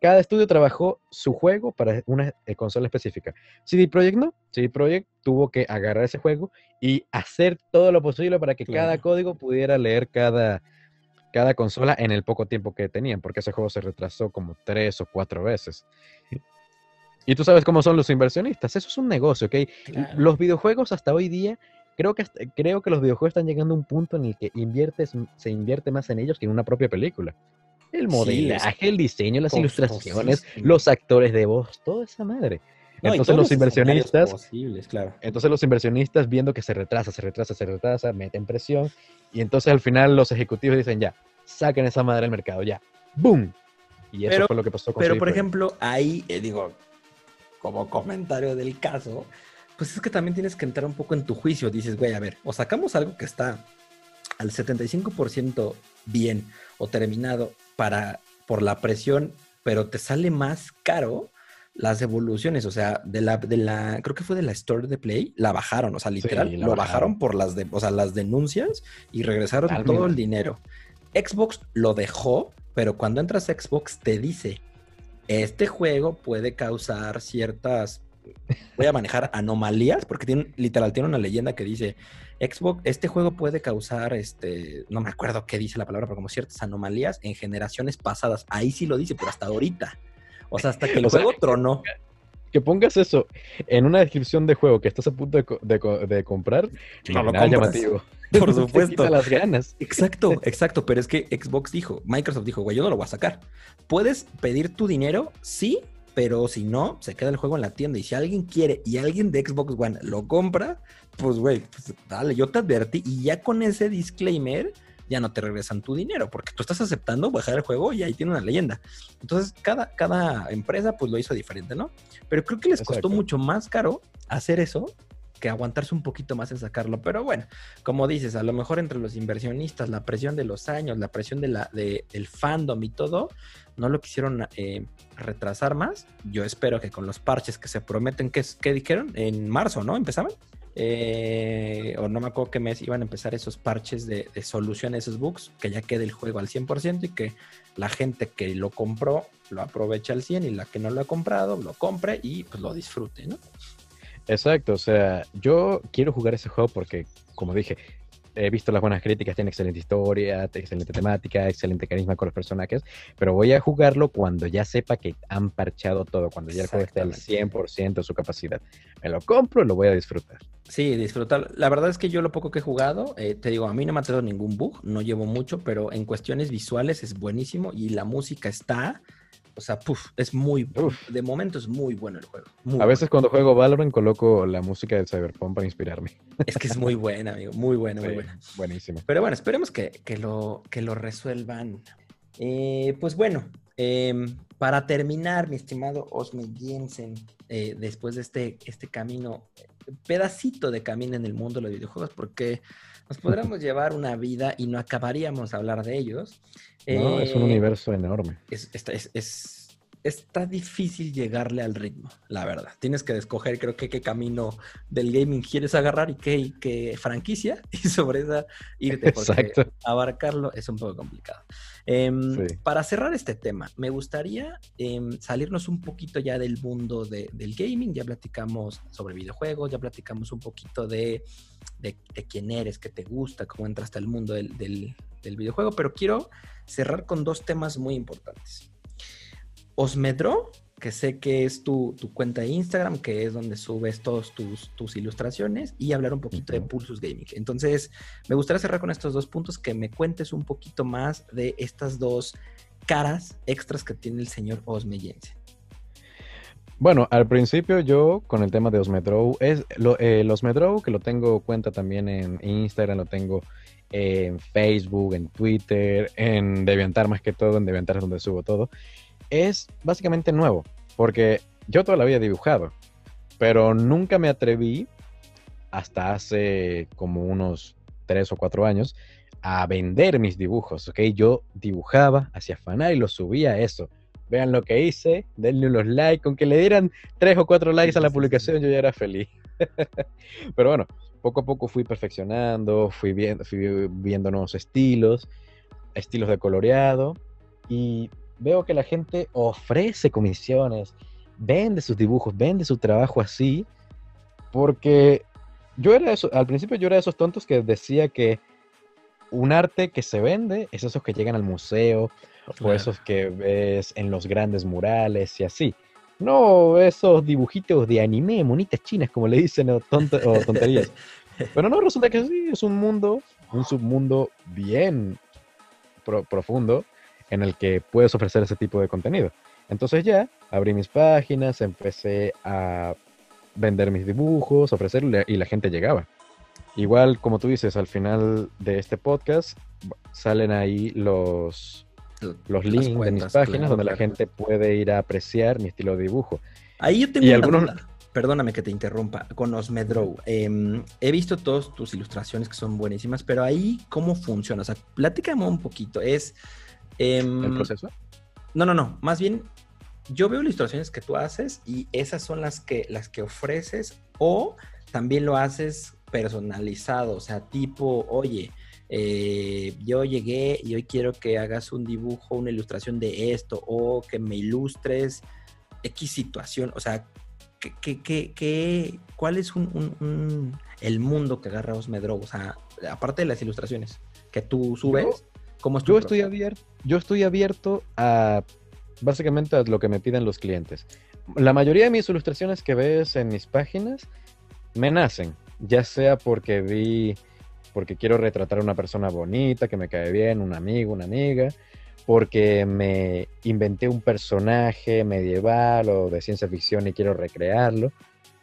Cada estudio trabajó su juego para una eh, consola específica. CD Projekt no. CD Projekt tuvo que agarrar ese juego y hacer todo lo posible para que cada código pudiera leer cada, cada consola en el poco tiempo que tenían, porque ese juego se retrasó como tres o cuatro veces. Y tú sabes cómo son los inversionistas. Eso es un negocio, ¿ok? Los videojuegos hasta hoy día creo que, creo que los videojuegos están llegando a un punto en el que inviertes, se invierte más en ellos que en una propia película. El modelaje, el diseño, las ilustraciones, los actores de voz, toda esa madre. No, entonces los inversionistas, posibles, claro. entonces los inversionistas viendo que se retrasa, se retrasa, se retrasa, meten presión y entonces al final los ejecutivos dicen ya, saquen esa madre al mercado, ya, boom. Y eso Pero- fue lo que pasó con Pero, por ejemplo, ahí, eh, digo, como comentario del caso, pues es que también tienes que entrar un poco en tu juicio. Dices, güey, a ver, o sacamos algo que está al 75% bien o terminado para, por la presión, pero te sale más caro las evoluciones, o sea, de la, de la, creo que fue de la Store de Play, la bajaron, o sea, literal, lo bajaron. bajaron. por las, de, o sea, las denuncias y regresaron todo el dinero. Xbox lo dejó, pero cuando entras a Xbox te dice, este juego puede causar ciertas, voy a manejar anomalías, porque tiene, literal tiene una leyenda que dice, Xbox, este juego puede causar, este, no me acuerdo qué dice la palabra, pero como ciertas anomalías en generaciones pasadas. Ahí sí lo dice, pero hasta ahorita. O sea, hasta que el O sea, juego tronó. Que pongas eso en una descripción de juego que estás a punto de, co- de co- de comprar, No lo nada llamativo. *laughs* Por *laughs* Te supuesto. quita las ganas. Exacto, exacto, pero es que Xbox dijo, Microsoft dijo, güey, yo no lo voy a sacar. Puedes pedir tu dinero, sí, pero si no, se queda el juego en la tienda. Y si alguien quiere y alguien de Xbox One lo compra, pues, güey, pues, dale, yo te advertí. Y ya con ese disclaimer, ya no te regresan tu dinero, porque tú estás aceptando bajar el juego y ahí tiene una leyenda. Entonces, cada, cada empresa, pues, lo hizo diferente, ¿no? Pero creo que les costó Exacto. mucho más caro hacer eso que aguantarse un poquito más en sacarlo. Pero bueno, como dices, a lo mejor entre los inversionistas, la presión de los años, la presión de la, de, del fandom y todo, no lo quisieron eh, retrasar más. Yo espero que con los parches que se prometen, que, ¿qué dijeron? En marzo, ¿no? ¿Empezaban? Eh, o no me acuerdo qué mes iban a empezar esos parches de, de solución a esos bugs, que ya quede el juego al 100% y que la gente que lo compró lo aproveche al 100 y la que no lo ha comprado lo compre y pues lo disfrute, ¿no? Exacto, o sea, yo quiero jugar ese juego porque, como dije, he visto las buenas críticas, tiene excelente historia, excelente temática, excelente carisma con los personajes, pero voy a jugarlo cuando ya sepa que han parchado todo, cuando ya el juego esté al 100% de su capacidad. Me lo compro y lo voy a disfrutar. Sí, disfrutar. La verdad es que yo lo poco que he jugado, eh, te digo, a mí no me ha traído ningún bug, no llevo mucho, pero en cuestiones visuales es buenísimo y la música está, o sea, puf, es muy, Uf. de momento es muy bueno el juego. muy A veces cuando juego Valorant coloco la música del Cyberpunk para inspirarme. Es que es muy *laughs* buena, amigo, muy buena, muy buena. buenísimo. Pero bueno, esperemos que, que lo, que lo resuelvan. Eh, pues bueno, em, para terminar, mi estimado Osme Jensen, eh, después de este, este camino, pedacito de camino en el mundo de los videojuegos, porque nos podríamos llevar una vida y no acabaríamos de hablar de ellos. No, es un Eh, universo enorme. es- está, es- es- está difícil llegarle al ritmo, la verdad. Tienes que escoger, creo que qué camino del gaming quieres agarrar y qué, qué franquicia, *laughs* y sobre esa irte, porque Exacto. abarcarlo es un poco complicado. Em, Sí. Para cerrar este tema, me gustaría em, salirnos un poquito ya del mundo de- del gaming. Ya platicamos sobre videojuegos, ya platicamos un poquito de, de- de quién eres, qué te gusta, cómo entraste al mundo del, del- del videojuego, pero quiero cerrar con dos temas muy importantes. Osmedro, que sé que es tu, tu cuenta de Instagram, que es donde subes todas tus, tus ilustraciones, y hablar un poquito de. Pulsus Gaming. Entonces, me gustaría cerrar con estos dos puntos, que me cuentes un poquito más de estas dos caras extras que tiene el señor Osme Jensen. Bueno, al principio yo con el tema de Osmedrow, es lo, eh, el Osmedrow, que lo tengo cuenta también en Instagram, lo tengo en Facebook, en Twitter, en Deviantar más que todo, en Deviantar es donde subo todo, es básicamente nuevo, porque yo toda la he dibujado, pero nunca me atreví hasta hace como unos tres o cuatro años a vender mis dibujos, ¿ok? Yo dibujaba, hacía fanart y los subía a eso. Vean lo que hice, denle unos likes, con que le dieran tres o cuatro likes a la publicación yo ya era feliz. *laughs* Pero bueno, poco a poco fui perfeccionando, fui viendo, fui viendo nuevos estilos, estilos de coloreado y veo que la gente ofrece comisiones, vende sus dibujos, vende su trabajo así, porque yo era eso, al principio yo era de esos tontos que decía que un arte que se vende es esos que llegan al museo o Claro. esos que ves en los grandes murales y así. No esos dibujitos de anime, monitas chinas, como le dicen, o, tonto- o tonterías. *laughs* Pero no, resulta que sí, es un mundo, un submundo bien pro- profundo, en el que puedes ofrecer ese tipo de contenido. Entonces ya abrí mis páginas, empecé a vender mis dibujos, ofrecerle y la gente llegaba. Igual, como tú dices, al final de este podcast salen ahí los, los links de mis páginas donde la gente puede ir a apreciar mi estilo de dibujo. Ahí yo tengo una duda. Perdóname que te interrumpa, con Osmedrow. Em, he visto todas tus ilustraciones que son buenísimas, pero ahí, ¿cómo funciona? O sea, platícame un poquito. Es. Em, ¿El proceso? No, no, no. Más bien, yo veo ilustraciones que tú haces y esas son las que, las que ofreces o también lo haces personalizado, o sea, tipo, oye, eh, yo llegué y hoy quiero que hagas un dibujo, una ilustración de esto o que me ilustres X situación, o sea, ¿qué, qué, qué, cuál es un, el mundo que agarra Osmedro? O sea, aparte de las ilustraciones que tú subes, ¿cómo es yo estoy abierto, Yo estoy abierto a básicamente a lo que me piden los clientes. La mayoría de mis ilustraciones que ves en mis páginas me nacen, ya sea porque vi, porque quiero retratar a una persona bonita, que me cae bien, un amigo, una amiga, porque me inventé un personaje medieval o de ciencia ficción y quiero recrearlo.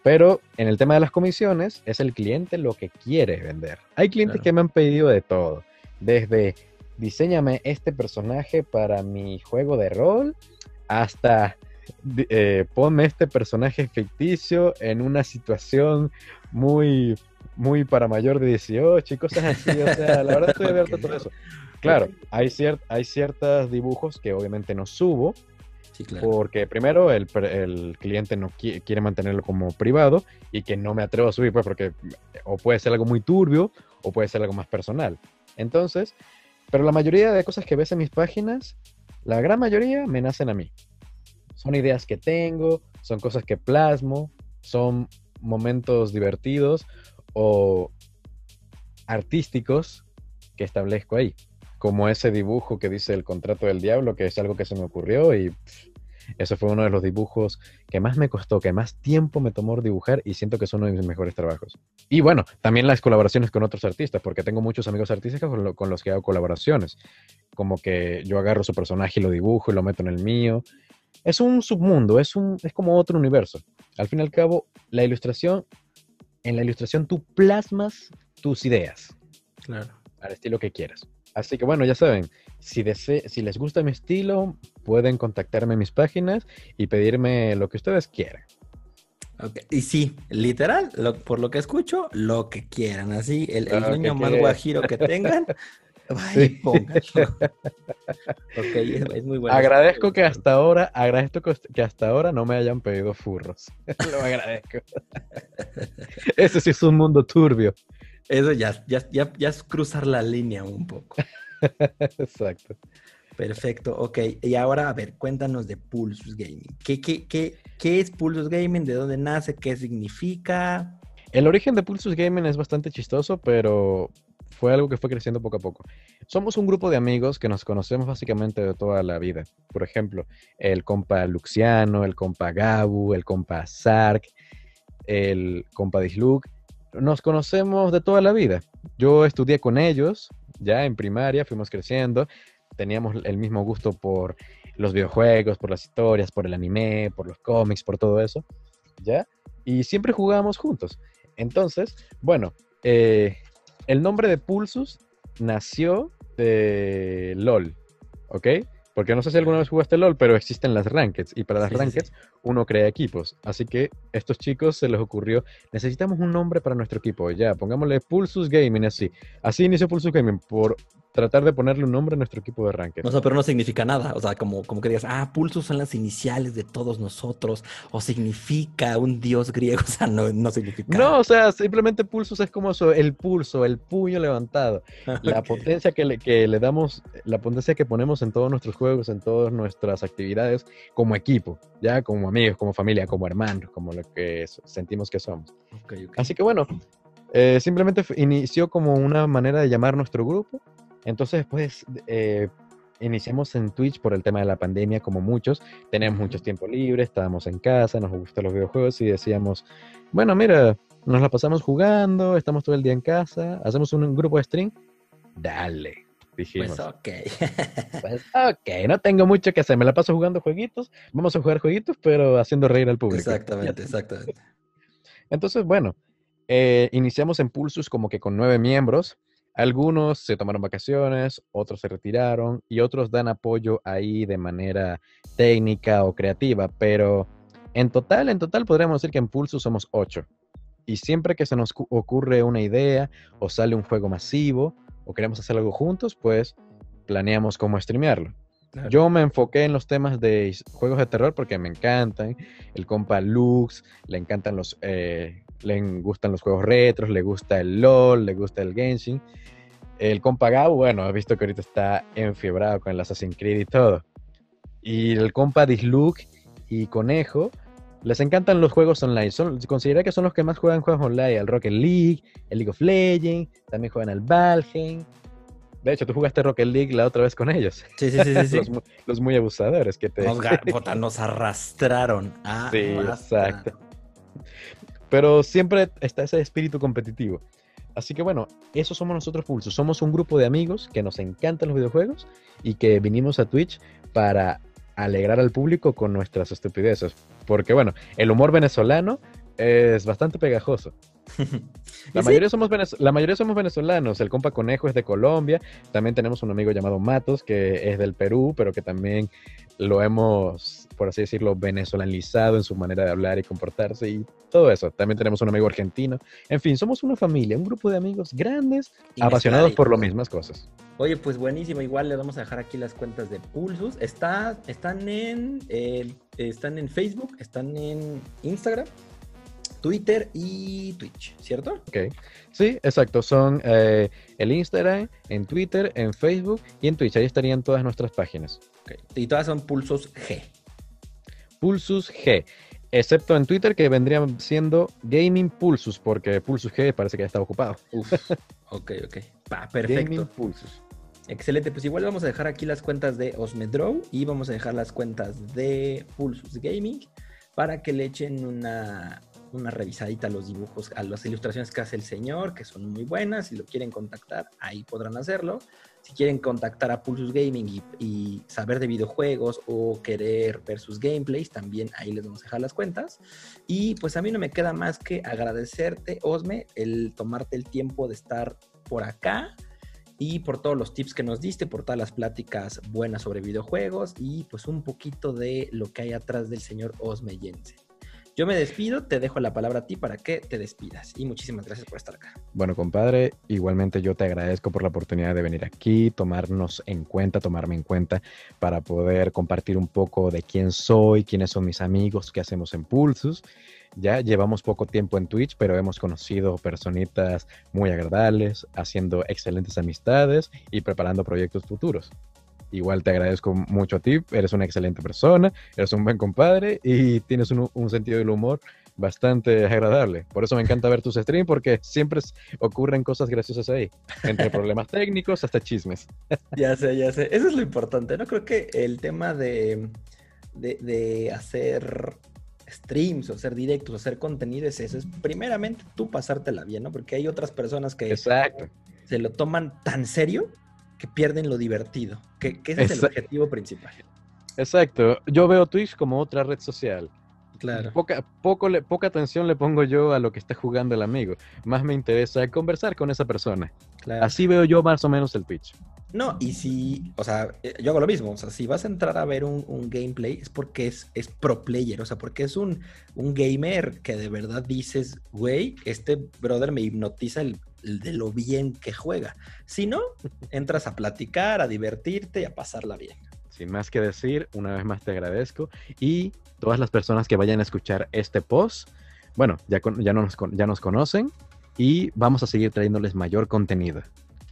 Pero en el tema de las comisiones, es el cliente lo que quiere vender. Hay clientes que me han pedido de todo, desde diseñame este personaje para mi juego de rol hasta eh, ponme este personaje ficticio en una situación muy, muy para mayor de 18 y cosas así. O sea, la verdad estoy *laughs* abierto a todo eso. Claro, hay, ciert hay ciertos dibujos que obviamente no subo. Porque primero el, el cliente no quiere mantenerlo como privado y que no me atrevo a subir, pues porque o puede ser algo muy turbio o puede ser algo más personal. Entonces, pero la mayoría de cosas que ves en mis páginas, la gran mayoría me nacen a mí. Son ideas que tengo, son cosas que plasmo, son momentos divertidos o artísticos que establezco ahí. Como ese dibujo que dice el contrato del diablo, que es algo que se me ocurrió y eso fue uno de los dibujos que más me costó, que más tiempo me tomó dibujar y siento que es uno de mis mejores trabajos. Y bueno, también las colaboraciones con otros artistas, porque tengo muchos amigos artistas con, los que hago colaboraciones. Como que yo agarro su personaje y lo dibujo y lo meto en el mío. Es un submundo, es, un, es como otro universo. Al fin y al cabo, la ilustración, en la ilustración tú plasmas tus ideas. Claro. Al estilo que quieras. Así que bueno, ya saben, si, si les gusta mi estilo, pueden contactarme en mis páginas y pedirme lo que ustedes quieran. Y sí, literal, por lo que escucho, lo que quieran. Así, el, el sueño más guajiro que tengan, *laughs* sí. es, muy bueno. Agradezco que hasta ahora, agradezco que hasta ahora no me hayan pedido furros. *laughs* lo agradezco. *laughs* Ese sí es un mundo turbio. Eso ya, ya, ya, es cruzar la línea un poco. *laughs* Exacto. Perfecto, ok. Y ahora, a ver, cuéntanos de Pulsus Gaming. ¿Qué, qué, qué, qué es Pulsus Gaming? ¿De dónde nace? ¿Qué significa? El origen de Pulsus Gaming es bastante chistoso, pero fue algo que fue creciendo poco a poco. Somos un grupo de amigos que nos conocemos básicamente de toda la vida. Por ejemplo, el compa Luxiano, el compa Gabu, el compa Sark, el compa Disluk nos conocemos de toda la vida. Yo estudié con ellos, ya en primaria, fuimos creciendo, teníamos el mismo gusto por los videojuegos, por las historias, por el anime, por los cómics, por todo eso, ¿ya? Y siempre jugábamos juntos. Entonces, bueno, eh, el nombre de Pulsus nació de LOL, ¿ok? Porque no sé si alguna vez jugaste LOL, pero existen las rankeds. Y para las rankeds uno crea equipos. Así que estos chicos se les ocurrió, necesitamos un nombre para nuestro equipo. Ya, pongámosle Pulsus Gaming así. Así inició Pulsus Gaming por tratar de ponerle un nombre a nuestro equipo de ranked. No, pero no significa nada. O sea, como, como que digas, ah, Pulsus son las iniciales de todos nosotros. O significa un dios griego. *laughs* O sea, no, no significa. No, o sea, simplemente Pulsus es como eso, el pulso, el puño levantado. *laughs* La potencia que le, que le damos, la potencia que ponemos en todos nuestros juegos, en todas nuestras actividades como equipo, ya como amigos, como familia, como hermanos, como lo que sentimos que somos. Así que bueno, eh, simplemente inició como una manera de llamar nuestro grupo entonces después eh, iniciamos en Twitch por el tema de la pandemia, como muchos. Tenemos mucho tiempo libre, estábamos en casa, nos gustan los videojuegos y decíamos, bueno, mira, nos la pasamos jugando, estamos todo el día en casa, hacemos un grupo de stream. Dale. Dijimos. Pues ok. *laughs* Pues, ok, no tengo mucho que hacer, me la paso jugando jueguitos, vamos a jugar jueguitos, pero haciendo reír al público. exactamente, exactamente. Entonces, bueno, eh, iniciamos en Pulsus como que con nueve miembros. Algunos se tomaron vacaciones, otros se retiraron y otros dan apoyo ahí de manera técnica o creativa, pero en total, en total podríamos decir que en Pulsus somos ocho. Y siempre que se nos cu- ocurre una idea o sale un juego masivo o queremos hacer algo juntos, pues planeamos cómo streamearlo. Claro. Yo me enfoqué en los temas de juegos de terror porque me encantan. El compa Lux, le encantan los, eh, le gustan los juegos retros, le gusta el LOL, le gusta el Genshin. El compa Gabo, bueno, he visto que ahorita está enfiebrado con el Assassin's Creed y todo. Y el compa Disluk y Conejo, les encantan los juegos online. Son, considera que son los que más juegan juegos online. El Rocket League, el League of Legends, también juegan al Valheim. De hecho, tú jugaste Rocket League la otra vez con ellos. Sí, sí, sí, sí. *laughs* Los, mu- los muy abusadores que te... Nos, *laughs* nos arrastraron. Sí, exacto. Pero siempre está ese espíritu competitivo. Así que bueno, eso somos nosotros Pulso. Somos un grupo de amigos que nos encantan los videojuegos y que vinimos a Twitch para alegrar al público con nuestras estupideces. Porque bueno, el humor venezolano es bastante pegajoso. *laughs* La, sí, mayoría somos la mayoría somos venezolanos. El compa Conejo es de Colombia. También tenemos un amigo llamado Matos, que es del Perú, pero que también lo hemos, por así decirlo, venezolanizado en su manera de hablar y comportarse y todo eso. También tenemos un amigo argentino. En fin, somos una familia, un grupo de amigos grandes, y apasionados por las mismas cosas. Oye, pues buenísimo. Igual le vamos a dejar aquí las cuentas de Pulsus. Está, están en eh, están en Facebook, están en Instagram, Twitter y Twitch, ¿cierto? Ok. Sí, exacto. Son eh, el Instagram, en Twitter, en Facebook y en Twitch. Ahí estarían todas nuestras páginas. Ok. Y todas son Pulsos G. Pulsus G. Excepto en Twitter que vendrían siendo Gaming Pulsus, porque Pulsus G parece que ya está ocupado. Uf. *laughs* ok, ok. Va, Gaming perfecto. Pulsus. Excelente. Pues igual vamos a dejar aquí las cuentas de Osmedrow y vamos a dejar las cuentas de Pulsus Gaming para que le echen una, una revisadita a los dibujos, a las ilustraciones que hace el señor, que son muy buenas. Si lo quieren contactar, ahí podrán hacerlo. Si quieren contactar a Pulsus Gaming y, saber de videojuegos o querer ver sus gameplays, también ahí les vamos a dejar las cuentas. Y pues a mí no me queda más que agradecerte, Osme, el tomarte el tiempo de estar por acá y por todos los tips que nos diste, por todas las pláticas buenas sobre videojuegos y pues un poquito de lo que hay atrás del señor Osme Jensen. Yo me despido, te dejo la palabra a ti para que te despidas y muchísimas gracias por estar acá. Bueno, compadre, igualmente yo te agradezco por la oportunidad de venir aquí, tomarnos en cuenta, tomarme en cuenta para poder compartir un poco de quién soy, quiénes son mis amigos, qué hacemos en Pulsus. Ya llevamos poco tiempo en Twitch, pero hemos conocido personitas muy agradables, haciendo excelentes amistades y preparando proyectos futuros. Igual te agradezco mucho a ti, eres una excelente persona, eres un buen compadre y tienes un, un sentido del humor bastante agradable. Por eso me encanta ver tus streams porque siempre ocurren cosas graciosas ahí, entre *laughs* problemas técnicos hasta chismes. *laughs* Ya sé, ya sé. Eso es lo importante, ¿no? Creo que el tema de, de, de hacer streams o hacer directos o hacer contenido es eso. Es primeramente tú pasártela bien, ¿no? Porque hay otras personas que Exacto. se lo toman tan serio que pierden lo divertido, que, que ese es el objetivo principal. Exacto. Yo veo Twitch como otra red social. Claro. Poca, poco le- poca atención le pongo yo a lo que está jugando el amigo. Más me interesa conversar con esa persona. claro. Así veo yo más o menos el Twitch. No, y si, o sea, eh, yo hago lo mismo, o sea, si vas a entrar a ver un, un gameplay es porque es, es pro player, o sea, porque es un, un gamer que de verdad dices, güey, este brother me hipnotiza el de lo bien que juega. Si no, entras a platicar, a divertirte y a pasarla bien. Sin más que decir, una vez más te agradezco. Y todas las personas que vayan a escuchar este post, bueno, ya, con- ya, nos, ya nos conocen y vamos a seguir trayéndoles mayor contenido.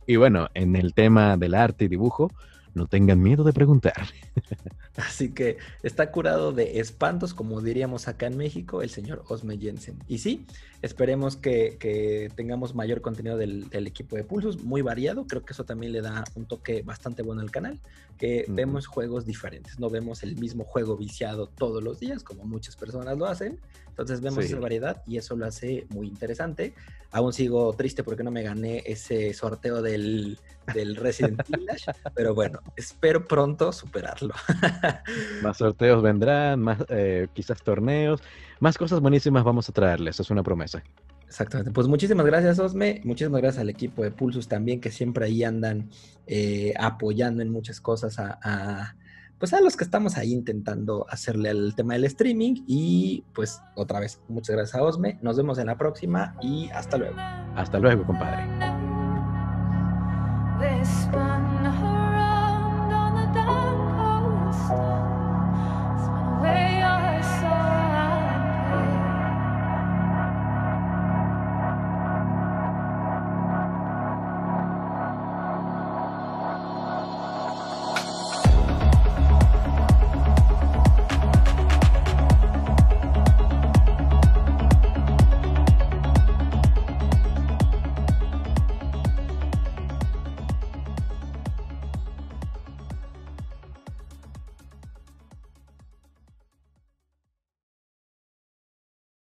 Y bueno, en el tema del arte y dibujo, no tengan miedo de preguntar. *laughs* Así que está curado de espantos, como diríamos acá en México, el señor Osme Jensen. Y sí, esperemos que, tengamos mayor contenido del, equipo de Pulsos, muy variado. Creo que eso también le da un toque bastante bueno al canal, que vemos juegos diferentes, no vemos el mismo juego viciado todos los días, como muchas personas lo hacen. Entonces vemos esa variedad y eso lo hace muy interesante. Aún sigo triste porque no me gané ese sorteo del, del Resident *laughs* Evil, pero bueno, espero pronto superarlo. más sorteos vendrán, más eh, quizás torneos, más cosas buenísimas vamos a traerles, es una promesa. Exactamente. Pues muchísimas gracias, Osme. Muchísimas gracias al equipo de Pulsus también, que siempre ahí andan eh, apoyando en muchas cosas a, pues a los que estamos ahí intentando hacerle el tema del streaming. Y pues otra vez, muchas gracias a Osme. Nos vemos en la próxima y hasta luego. Hasta luego, compadre.